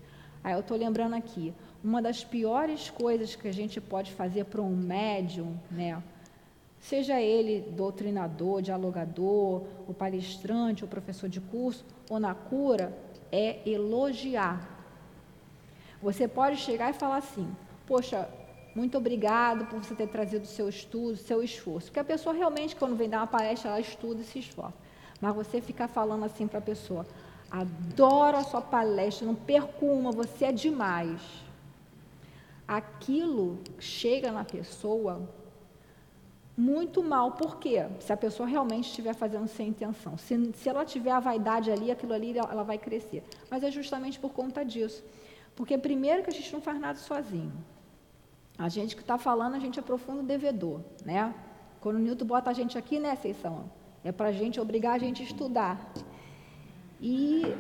Aí eu estou lembrando aqui, uma das piores coisas que a gente pode fazer para um médium, né? Seja ele doutrinador, dialogador, o palestrante, o professor de curso ou na cura, é elogiar. Você pode chegar e falar assim: Poxa, muito obrigado por você ter trazido o seu estudo, seu esforço. Porque a pessoa realmente, quando vem dar uma palestra, ela estuda e se esforça. Mas você ficar falando assim para a pessoa: Adoro a sua palestra, não perco uma, você é demais. Aquilo chega na pessoa muito mal. Por quê? Se a pessoa realmente estiver fazendo sem intenção. Se, se ela tiver a vaidade ali, aquilo ali, ela vai crescer. Mas é justamente por conta disso. Porque, primeiro, que a gente não faz nada sozinho. A gente que está falando, a gente aprofunda o devedor. Né? Quando o Newton bota a gente aqui, né, Seição? É para a gente obrigar a gente a estudar. E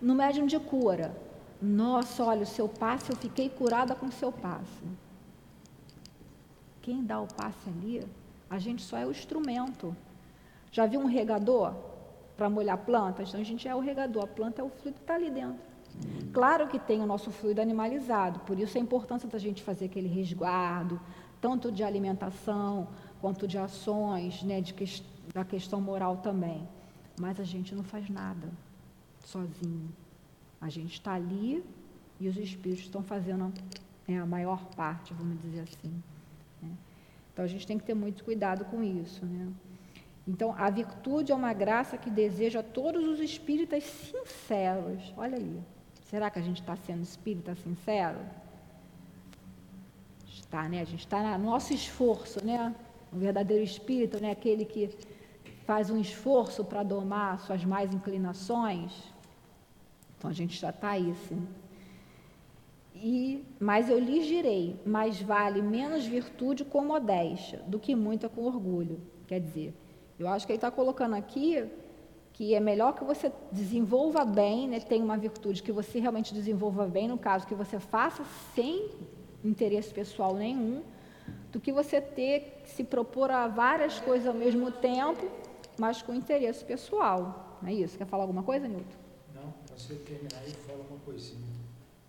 no médium de cura, nossa, olha, o seu passe, eu fiquei curada com o seu passe. Quem dá o passe ali, a gente só é o instrumento. Já viu um regador para molhar plantas? Então a gente é o regador, a planta é o fluido que está ali dentro. Claro que tem o nosso fluido animalizado, por isso a importância da gente fazer aquele resguardo, tanto de alimentação quanto de ações, né, de que, da questão moral também. Mas a gente não faz nada sozinho. A gente está ali e os espíritos estão fazendo né, a maior parte, vamos dizer assim. Então a gente tem que ter muito cuidado com isso. Né? Então, a virtude é uma graça que deseja a todos os espíritas sinceros. Olha ali. Será que a gente está sendo espírita sincero? Está, né? A gente está no nosso esforço, né? O verdadeiro espírito, né? Aquele que faz um esforço para domar suas mais inclinações. Então a gente já está aí, sim. E, mas eu lhes direi, mais vale menos virtude com modéstia do que muita com orgulho. Quer dizer, eu acho que ele está colocando aqui que é melhor que você desenvolva bem, né, tenha uma virtude que você realmente desenvolva bem, no caso, que você faça sem interesse pessoal nenhum, do que você ter que se propor a várias coisas ao mesmo tempo, mas com interesse pessoal. Não é isso? Quer falar alguma coisa, Nilton? Não, para você terminar, eu falo uma coisinha.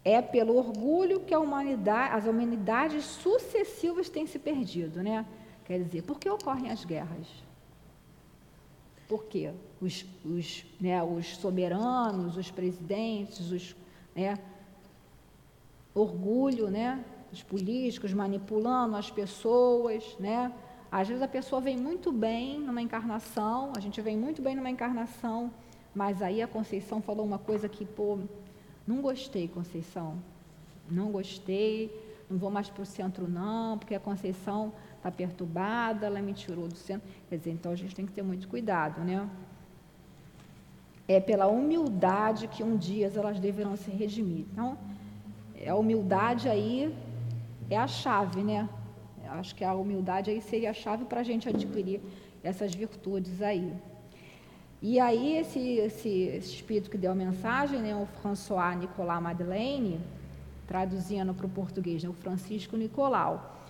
É pelo orgulho que humanidade, as humanidades sucessivas têm se perdido, né? Quer dizer, por que ocorrem as guerras? Por quê? Os, os, né, os soberanos, os presidentes, os, né, orgulho, né, os políticos manipulando as pessoas, né? Às vezes a pessoa vem muito bem numa encarnação, a gente vem muito bem numa encarnação, mas aí a Conceição falou uma coisa que, pô, não gostei, Conceição, não gostei, não vou mais para o centro não, porque a Conceição está perturbada, ela me tirou do centro. Quer dizer, então a gente tem que ter muito cuidado, né? É pela humildade que um dia elas deverão se redimir. Então, a humildade aí é a chave, né? Eu acho que a humildade aí seria a chave para a gente adquirir essas virtudes aí. E aí, esse, esse, esse, espírito que deu a mensagem, né, o François Nicolas Madeleine, traduzindo para o português, né, o Francisco Nicolau,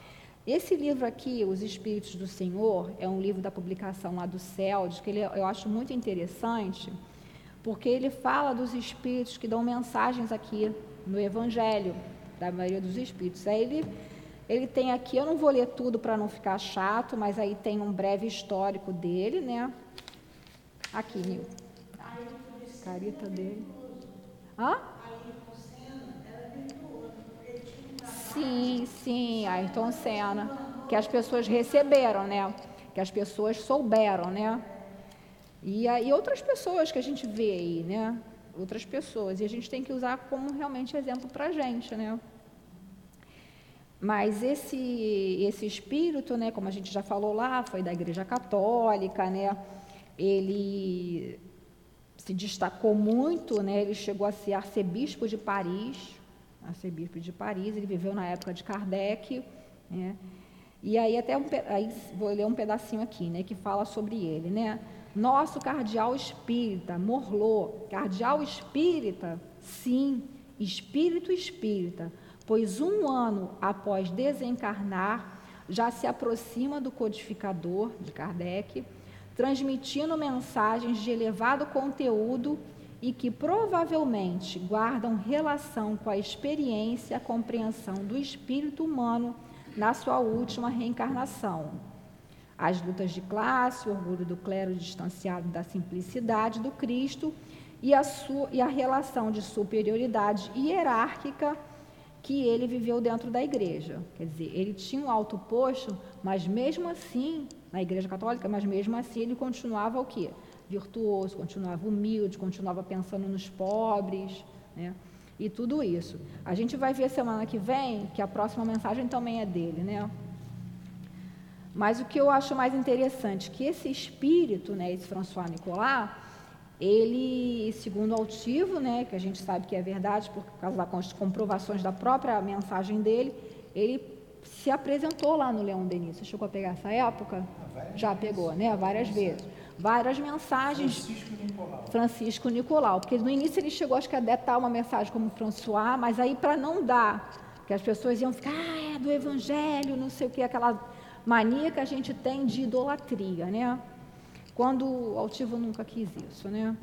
esse livro aqui, Os Espíritos do Senhor, é um livro da publicação lá do CELD, que ele, eu acho muito interessante, porque ele fala dos espíritos que dão mensagens aqui no Evangelho, da maioria dos espíritos. Aí ele, ele tem aqui, eu não vou ler tudo para não ficar chato, mas aí tem um breve histórico dele, né? Aqui, Nil. Carita dele. Hã? Sim, sim, Ayrton Senna, que as pessoas receberam, né? Que as pessoas souberam, né? E, e outras pessoas que a gente vê aí, né? Outras pessoas. E a gente tem que usar como realmente exemplo para a gente, né? Mas esse, esse espírito, né, como a gente já falou lá, foi da Igreja Católica, né? Ele se destacou muito, né? Ele chegou a ser arcebispo de Paris, arcebispo de Paris, ele viveu na época de Kardec, né? E aí até um, aí vou ler um pedacinho aqui, né, que fala sobre ele, né? Nosso cardeal espírita, Morlot, cardeal espírita, sim, espírito espírita, pois um ano após desencarnar, já se aproxima do codificador de Kardec, transmitindo mensagens de elevado conteúdo e que provavelmente guardam relação com a experiência e a compreensão do espírito humano na sua última reencarnação. As lutas de classe, o orgulho do clero distanciado da simplicidade do Cristo e a, sua, e a relação de superioridade hierárquica que ele viveu dentro da igreja. Quer dizer, ele tinha um alto posto, mas mesmo assim, na igreja católica, mas mesmo assim ele continuava o quê? Virtuoso, continuava humilde, continuava pensando nos pobres, né? E tudo isso. A gente vai ver semana que vem que a próxima mensagem também é dele, né? Mas o que eu acho mais interessante, que esse espírito, né, esse François Nicolas, ele, segundo o altivo, né, que a gente sabe que é verdade por causa das comprovações da própria mensagem dele, ele se apresentou lá no Leão Denis. Você chegou a pegar essa época? Ah, Já pegou, né? Várias vezes. Várias mensagens. Francisco Nicolau. Francisco Nicolau. Porque no início ele chegou, acho que a detar uma mensagem como François, mas aí para não dar, que as pessoas iam ficar, ah, é do Evangelho, não sei o que, aquela mania que a gente tem de idolatria, né? Quando o altivo nunca quis isso, né?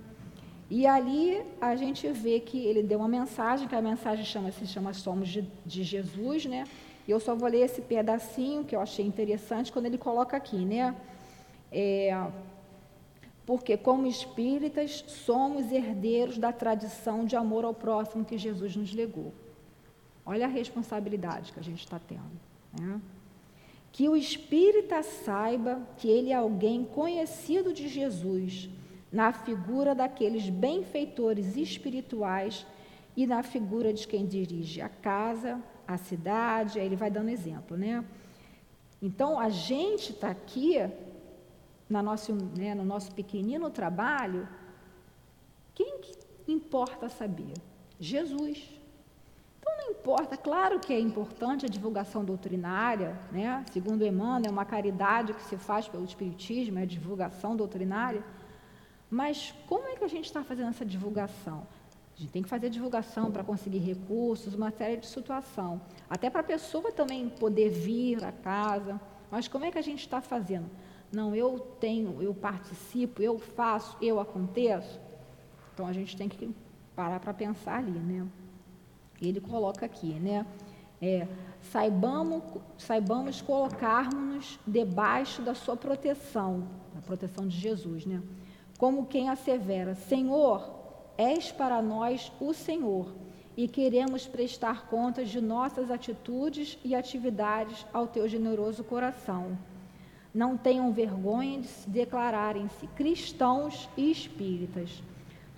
E ali a gente vê que ele deu uma mensagem, que a mensagem chama, se chama Somos de, de Jesus, né? E eu só vou ler esse pedacinho que eu achei interessante quando ele coloca aqui, né? É, porque como espíritas somos herdeiros da tradição de amor ao próximo que Jesus nos legou. Olha a responsabilidade que a gente está tendo. Né? que o espírita saiba que ele é alguém conhecido de Jesus, na figura daqueles benfeitores espirituais e na figura de quem dirige a casa, a cidade, aí ele vai dando exemplo, né? Então, a gente está aqui, na nosso, né, no nosso pequenino trabalho, quem que importa saber? Jesus importa, claro que é importante a divulgação doutrinária, né? segundo Emmanuel, é uma caridade que se faz pelo Espiritismo, é a divulgação doutrinária, mas como é que a gente está fazendo essa divulgação? A gente tem que fazer divulgação para conseguir recursos, uma série de situação, até para a pessoa também poder vir a casa, mas como é que a gente está fazendo? Não, eu tenho, eu participo, eu faço, eu aconteço. Então a gente tem que parar para pensar ali, né? Ele coloca aqui, né? É, saibamos, saibamos colocarmos-nos debaixo da sua proteção, da proteção de Jesus, né? Como quem assevera: Senhor, és para nós o Senhor, e queremos prestar contas de nossas atitudes e atividades ao teu generoso coração. Não tenham vergonha de se declararem-se cristãos e espíritas.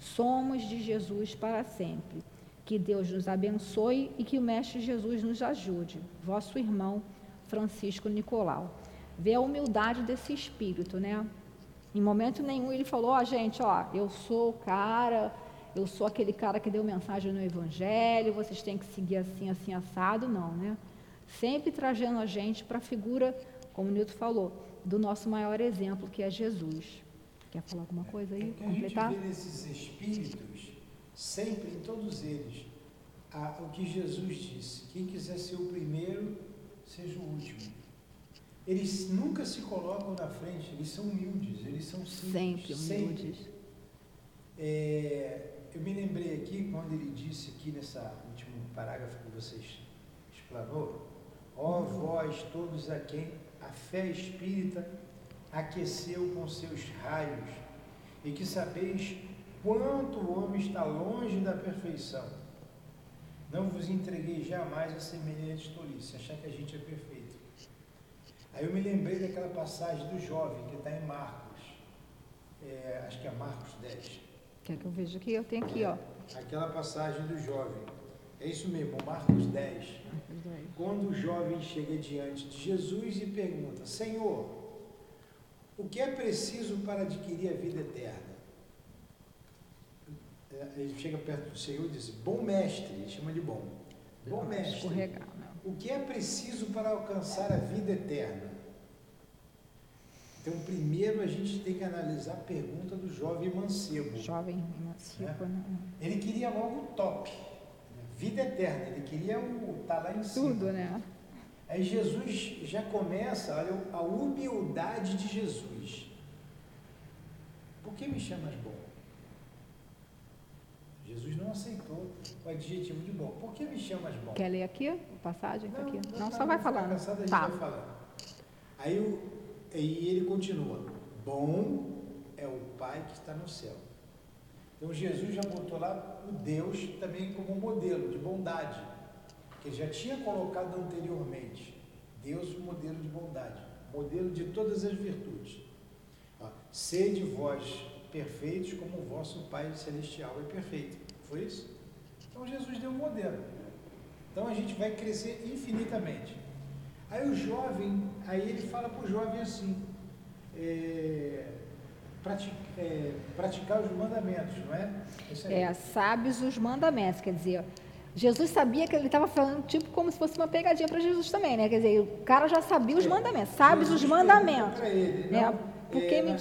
Somos de Jesus para sempre. Que Deus nos abençoe e que o Mestre Jesus nos ajude. Vosso irmão Francisco Nicolau. Vê a humildade desse espírito, né? Em momento nenhum ele falou, ó, oh, gente, ó, eu sou o cara, eu sou aquele cara que deu mensagem no Evangelho, vocês têm que seguir assim, assim, assado, não, né? Sempre trazendo a gente para a figura, como o Nilton falou, do nosso maior exemplo, que é Jesus. Quer falar alguma coisa aí? É que a completar? gente vê nesses espíritos sempre em todos eles, a, o que Jesus disse: quem quiser ser o primeiro, seja o último. Eles nunca se colocam na frente, eles são humildes, eles são simples. Sempre humildes. Sempre. É, eu me lembrei aqui, quando ele disse aqui nessa último parágrafo que vocês explanou, ó oh, vós todos a quem a fé espírita aqueceu com seus raios, e que sabeis quanto o homem está longe da perfeição. Não vos entreguei jamais a semelhante tolice, achar que a gente é perfeito. Aí eu me lembrei daquela passagem do jovem que está em Marcos, é, acho que é Marcos 10. Quer que eu veja aqui? Eu tenho aqui, ó. Aquela passagem do jovem. É isso mesmo, Marcos 10. Marcos 10. Quando o jovem chega diante de Jesus e pergunta: Senhor, o que é preciso para adquirir a vida eterna? ele chega perto do Senhor e diz: Bom mestre, ele chama de bom. Bom mestre, né? o que é preciso para alcançar a vida eterna? Então, primeiro a gente tem que analisar a pergunta do jovem mancebo. Jovem mancebo, né? né? Ele queria logo o top, vida eterna, ele queria o estar tá lá em cima. Tudo, né? Aí Jesus já começa, olha, a humildade de Jesus. Por que me chamas bom? aceitou o adjetivo de bom. Por que me chamas bom? Quer ler aqui? A passagem está aqui. Não, tá, só vai falando. Cansado, a gente tá. vai falando. Aí, o, aí ele continua. Bom é o Pai que está no céu. Então Jesus já botou lá o Deus também como modelo de bondade, que ele já tinha colocado anteriormente. Deus, modelo de bondade, modelo de todas as virtudes. Sede vós perfeitos como o vosso Pai Celestial é perfeito. Foi isso? Então Jesus deu um modelo. Então a gente vai crescer infinitamente. Aí o jovem, aí ele fala para o jovem assim, é, pratica, é, praticar os mandamentos, não é? É, sabes os mandamentos, quer dizer, Jesus sabia que ele estava falando tipo como se fosse uma pegadinha para Jesus também, né? Quer dizer, o cara já sabia os é, mandamentos, sabes Jesus os mandamentos. Ele, né? não, Porque é, me,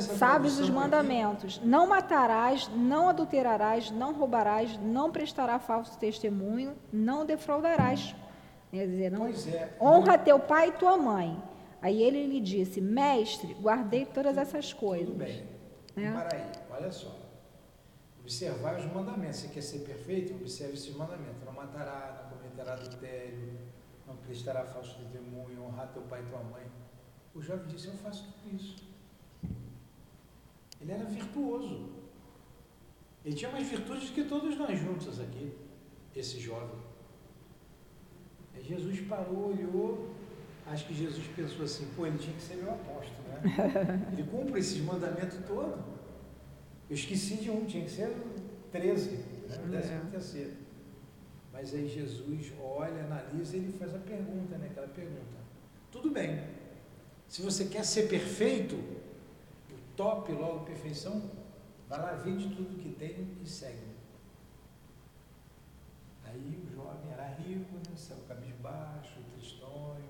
sabes os mandamentos. Aqui. Não matarás, não adulterarás, não roubarás, não prestarás falso testemunho, não defraudarás. Quer dizer, não, é, honra teu pai e tua mãe. Aí ele lhe disse, mestre, guardei todas essas coisas. Tudo bem. É. Para aí, olha só. Observar os mandamentos. Você quer ser perfeito? Observe esses mandamentos. Não matará, não cometerá adultério, não prestará falso testemunho, honrar teu pai e tua mãe. O jovem disse, eu faço tudo isso. Ele era virtuoso. Ele tinha mais virtudes que todos nós juntos aqui, esse jovem. Jesus parou, olhou, acho que Jesus pensou assim, pô, ele tinha que ser meu apóstolo, né? Ele cumpre esses mandamentos todos. Eu esqueci de um, tinha que ser 13, né? o décimo é. terceiro. Mas aí Jesus olha, analisa e ele faz a pergunta, né? Aquela pergunta. Tudo bem. Se você quer ser perfeito, o top logo perfeição, vai lá, vende tudo que tem e segue. Aí o jovem era rico, né? Saiu cabisbaixo, tristonho.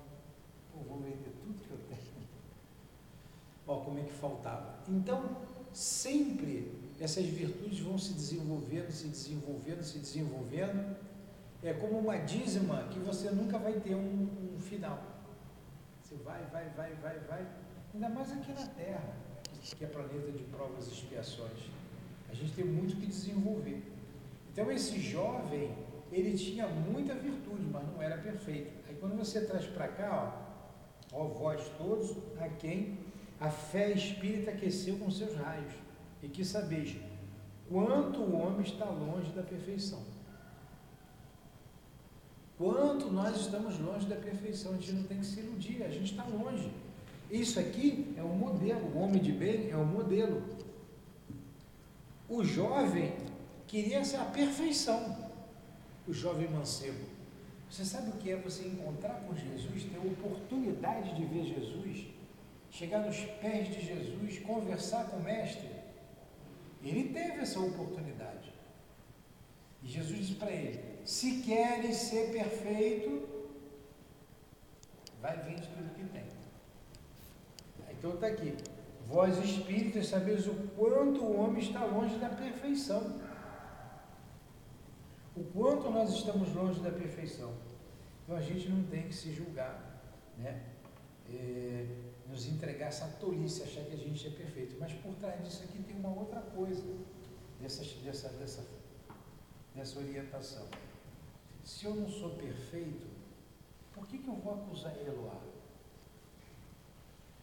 Pô, vou vender tudo que eu tenho. Ó, como é que faltava. Então, sempre essas virtudes vão se desenvolvendo, se desenvolvendo, se desenvolvendo. É como uma dízima que você nunca vai ter um, um final. Você vai, vai, vai, vai, vai. Ainda mais aqui na Terra, que é planeta de provas e expiações. A gente tem muito que desenvolver. Então, esse jovem, ele tinha muita virtude, mas não era perfeito. Aí, quando você traz para cá, ó, ó, vós todos a quem a fé espírita aqueceu com seus raios, e que sabeis quanto o homem está longe da perfeição. Quanto nós estamos longe da perfeição, a gente não tem que se iludir, a gente está longe. Isso aqui é um modelo, o homem de bem é um modelo. O jovem queria ser a perfeição, o jovem mancebo. Você sabe o que é você encontrar com Jesus, ter oportunidade de ver Jesus, chegar nos pés de Jesus, conversar com o Mestre? Ele teve essa oportunidade. E Jesus disse para ele: se queres ser perfeito, vai vende tudo que tem. Então está aqui. Vós espíritas sabeis o quanto o homem está longe da perfeição. O quanto nós estamos longe da perfeição. Então a gente não tem que se julgar, né? É, nos entregar essa tolice, achar que a gente é perfeito. Mas por trás disso aqui tem uma outra coisa, dessa, dessa, dessa, dessa orientação. Se eu não sou perfeito, por que, que eu vou acusar Eloá?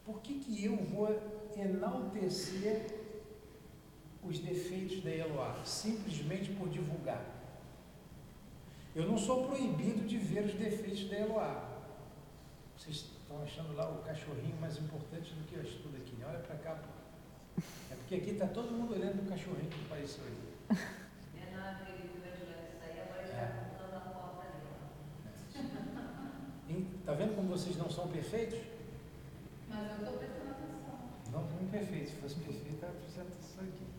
Por que, que eu vou enaltecer os defeitos da Eloá? Simplesmente por divulgar. Eu não sou proibido de ver os defeitos da Eloá. Vocês estão achando lá o cachorrinho mais importante do que eu estudo aqui. Né? Olha para cá. Pô. É porque aqui está todo mundo olhando o cachorrinho que apareceu ali. Está vendo como vocês não são perfeitos? Mas eu estou prestando atenção. Não são perfeitos. Se fosse perfeito, estava prestando atenção aqui.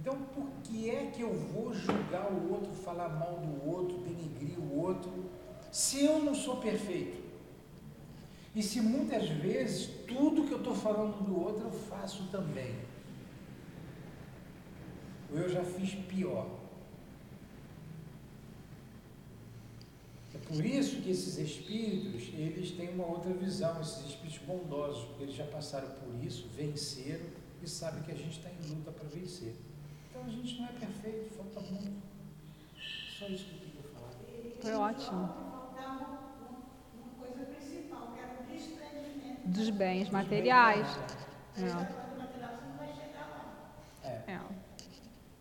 Então, por que é que eu vou julgar o outro, falar mal do outro, denigrir o outro, se eu não sou perfeito? E se muitas vezes tudo que eu estou falando do outro eu faço também. Ou eu já fiz pior. É por isso que esses espíritos, eles têm uma outra visão, esses espíritos bondosos, porque eles já passaram por isso, venceram e sabem que a gente está em luta para vencer. A gente não é perfeito, falta muito. Só isso que eu queria falar. Foi ótimo. Faltava uma coisa principal, que era o desprendimento. Dos bens materiais. É, coisa material você não vai chegar lá. É, é.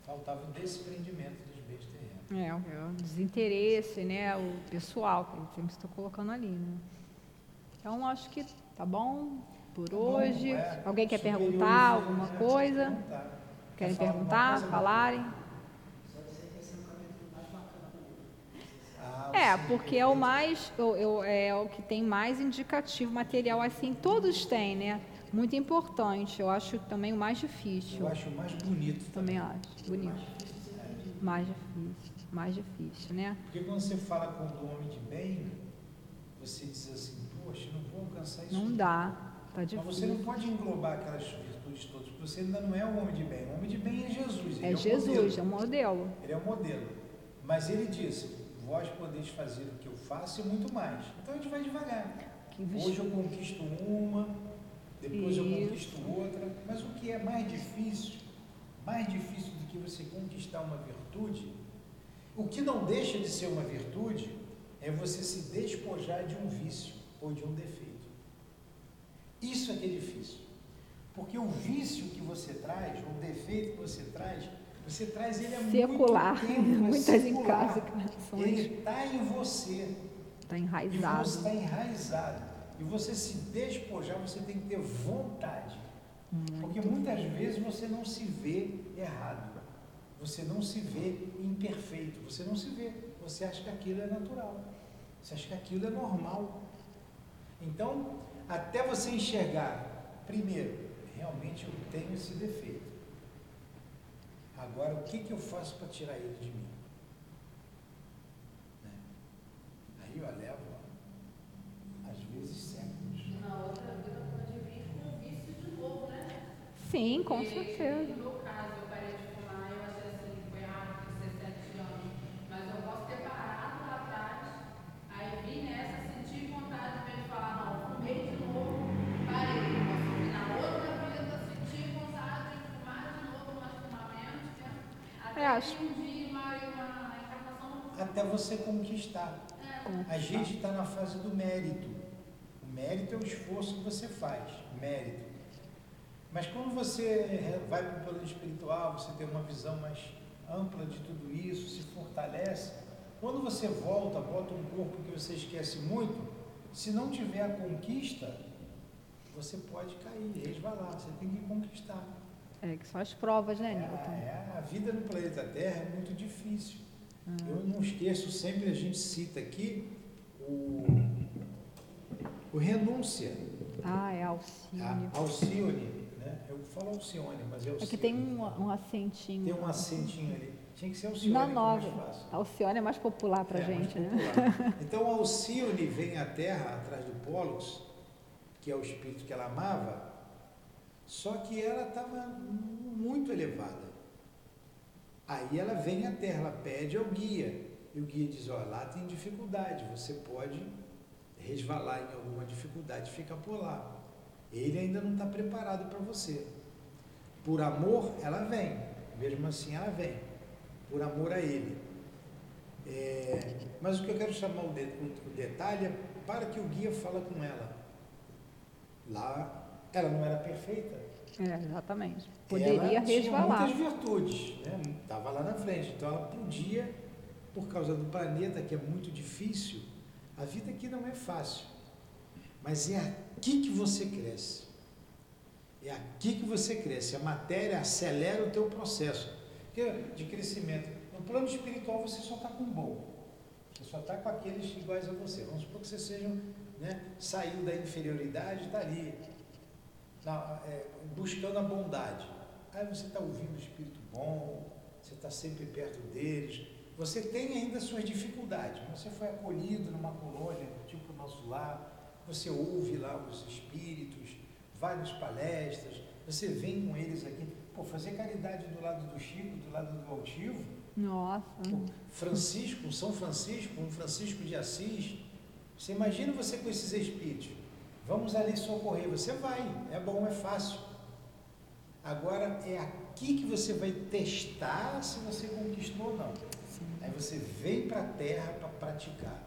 faltava o desprendimento dos bens terrenos. É, é o desinteresse, né? O pessoal, que ele sempre está colocando ali, né? Então, acho que tá bom por Tá bom, hoje. é, Alguém quer perguntar né, alguma coisa? perguntar. Querem perguntar, coisa? falarem? Só dizer que esse é um capítulo mais bacana do livro. Ah, É, porque é o mais, eu, eu- é o que tem mais indicativo material, assim, todos têm, né? Muito importante, eu acho também o mais difícil. Eu acho o mais bonito. Também acho, bonito. Mais difícil, mais difícil, né? Porque quando você fala com o homem de bem, você diz assim, poxa, não vou alcançar isso. Não tudo." dá, tá Mas você difícil. não pode englobar aquelas todas, porque você ainda não é um homem de bem. O homem de bem é Jesus. É o Jesus, é um modelo. Ele é o modelo. Mas ele disse, vós podeis fazer o que eu faço e muito mais. Então a gente vai devagar. Hoje eu conquisto uma, depois eu Isso. conquisto outra. Mas o que é mais difícil, mais difícil do que você conquistar uma virtude, o que não deixa de ser uma virtude é você se despojar de um vício ou de um defeito. Isso é que é difícil. Porque o vício que você traz, ou o defeito que você traz, você traz ele há Secular, muito tempo. é muitas secular. encarnações. Ele está em você. Está E você enraizado. está enraizado. E você se despojar, você tem que ter vontade. Porque muitas vezes você não se vê errado. Você não se vê imperfeito. Você não se vê. Você acha que aquilo é natural. Você acha que aquilo é normal. Então, até você enxergar, primeiro, realmente eu tenho esse defeito. Agora, o que, que eu faço para tirar ele de mim? Né? Aí eu levo, às vezes, séculos. Na outra vida pode vir com vício de novo, né? Sim, com certeza. No meu caso, eu parei de fumar, eu achei assim, foi errado, com 17 anos. Mas eu posso ter parado lá atrás, aí vim nessa, senti vontade mesmo de falar, não, fumei de novo, parei. Posso vir na outra vida, senti vontade de fumar de novo, mas fumar menos, né? Até É, acho- que um dia, uma, uma encarnação, Até você conquistar. A gente está na fase do mérito. O mérito é o esforço que você faz. Mérito. Mas quando você vai para o plano espiritual, você tem uma visão mais ampla de tudo isso, se fortalece. Quando você volta, bota um corpo que você esquece muito, se não tiver a conquista, você pode cair, resvalar. Você tem que conquistar. É, que são as provas, né, Newton? É, a vida no planeta Terra é muito difícil. Eu não esqueço, sempre a gente cita aqui o, o renúncia, Ah, é Alcine. a Alcione, né? Eu falo Alcione, mas é É Alcione. que tem um, um acentinho. Tem um acentinho ali. Tinha que ser Alcione, Na é nova. Alcione é mais popular pra É, gente, né? popular. Então Alcione vem à Terra atrás do Pólux, que é o espírito que ela amava, só que ela estava muito elevada. Aí ela vem à Terra, ela pede ao guia. E o guia diz, olha, lá tem dificuldade, você pode resvalar em alguma dificuldade, fica por lá. Ele ainda não está preparado para você. Por amor, ela vem. Mesmo assim, ela vem. Por amor a ele. É, mas o que eu quero chamar o, de- o- detalhe é para que o guia fala com ela. Lá, ela não era perfeita. É, exatamente. Poderia ela resvalar. Tinha muitas virtudes, né? Estava lá na frente. Então ela podia, por causa do planeta que é muito difícil, a vida aqui não é fácil. Mas é aqui que você cresce. É aqui que você cresce. A matéria acelera o teu processo de crescimento. No plano espiritual você só está com bom. Você só está com aqueles iguais a você. Vamos supor que você seja, né, saiu da inferioridade e está ali, na- é, buscando a bondade. Aí você está ouvindo o Espírito bom, você está sempre perto deles. Você tem ainda suas dificuldades, você foi acolhido numa colônia, tipo o nosso lar, você ouve lá os espíritos, várias palestras, você vem com eles aqui. Pô, fazer caridade do lado do Chico, do lado do Altivo, Nossa. Pô, Francisco, São Francisco, um Francisco de Assis. Você imagina você com esses espíritos. Vamos ali socorrer. Você vai, é bom, é fácil. Agora é aqui que você vai testar se você conquistou ou não. Sim. Aí você vem para a terra para praticar.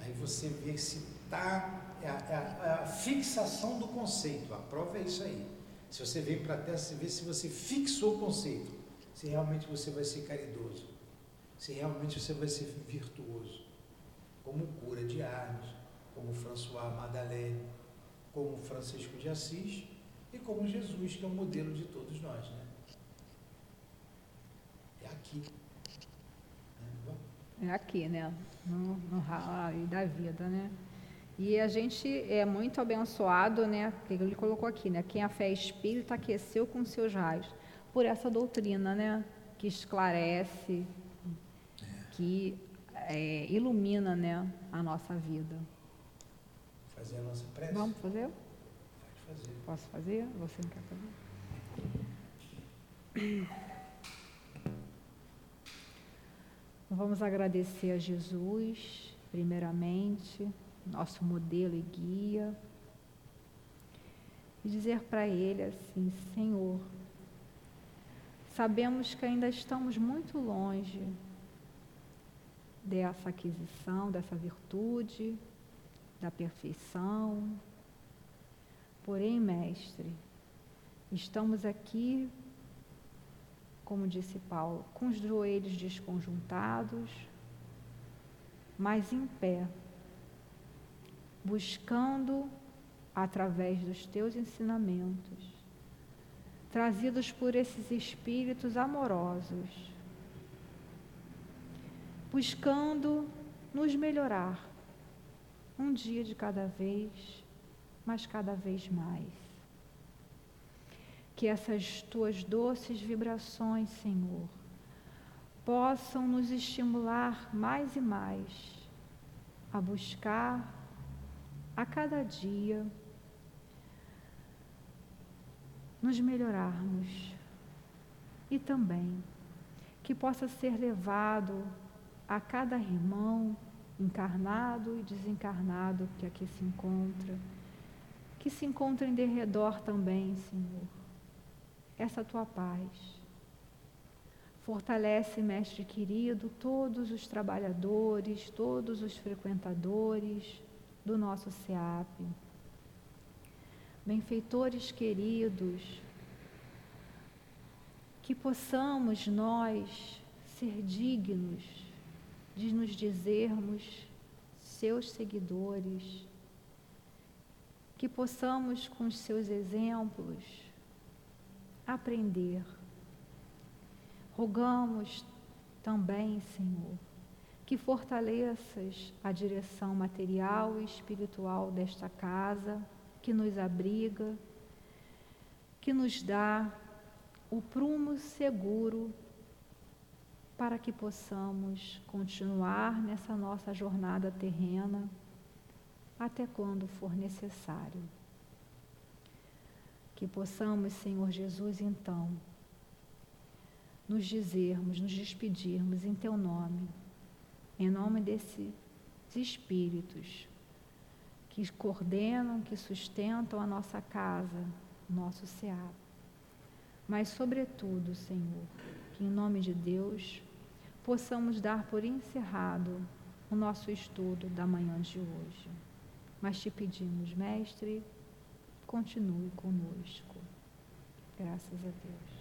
Aí você vê se está. É a, é a- é a fixação do conceito. A prova é isso aí. Se você vem para a terra, você vê se você fixou o conceito. Se realmente você vai ser caridoso. Se realmente você vai ser virtuoso. Como cura de Arnes, como François Madeleine, como Francisco de Assis e como Jesus, que é o modelo de todos nós. Né? É aqui. Né? É aqui, né? No, no raio da vida, né? E a gente é muito abençoado, né? Que ele colocou aqui, né? Quem a fé é espírita aqueceu com seus raios. Por essa doutrina, né? Que esclarece, que é, ilumina, né? A nossa vida. Fazer a nossa prece? Vamos fazer? Pode fazer. Posso fazer? Você não quer fazer? Vamos agradecer a Jesus, primeiramente, nosso modelo e guia, e dizer para Ele assim: Senhor, sabemos que ainda estamos muito longe dessa aquisição, dessa virtude, da perfeição. Porém, Mestre, estamos aqui, como disse Paulo, com os joelhos desconjuntados, mas em pé, buscando através dos teus ensinamentos, trazidos por esses espíritos amorosos, buscando nos melhorar, um dia de cada vez, mas cada vez mais. Que essas tuas doces vibrações, Senhor, possam nos estimular mais e mais a buscar a cada dia nos melhorarmos e também que possa ser levado a cada irmão encarnado e desencarnado que aqui se encontra, que se encontra em derredor também, Senhor, essa tua paz. Fortalece, Mestre querido, todos os trabalhadores, todos os frequentadores do nosso SEAP. Benfeitores queridos, que possamos nós ser dignos de nos dizermos seus seguidores, que possamos com os seus exemplos aprender. Rogamos também, Senhor, que fortaleças a direção material e espiritual desta casa, que nos abriga, que nos dá o prumo seguro para que possamos continuar nessa nossa jornada terrena até quando for necessário. Que possamos, Senhor Jesus, então, nos dizermos, nos despedirmos em Teu nome, em nome desses espíritos que coordenam, que sustentam a nossa casa, nosso SEAP. Mas, sobretudo, Senhor, que em nome de Deus possamos dar por encerrado o nosso estudo da manhã de hoje. Mas te pedimos, Mestre, continue conosco. Graças a Deus.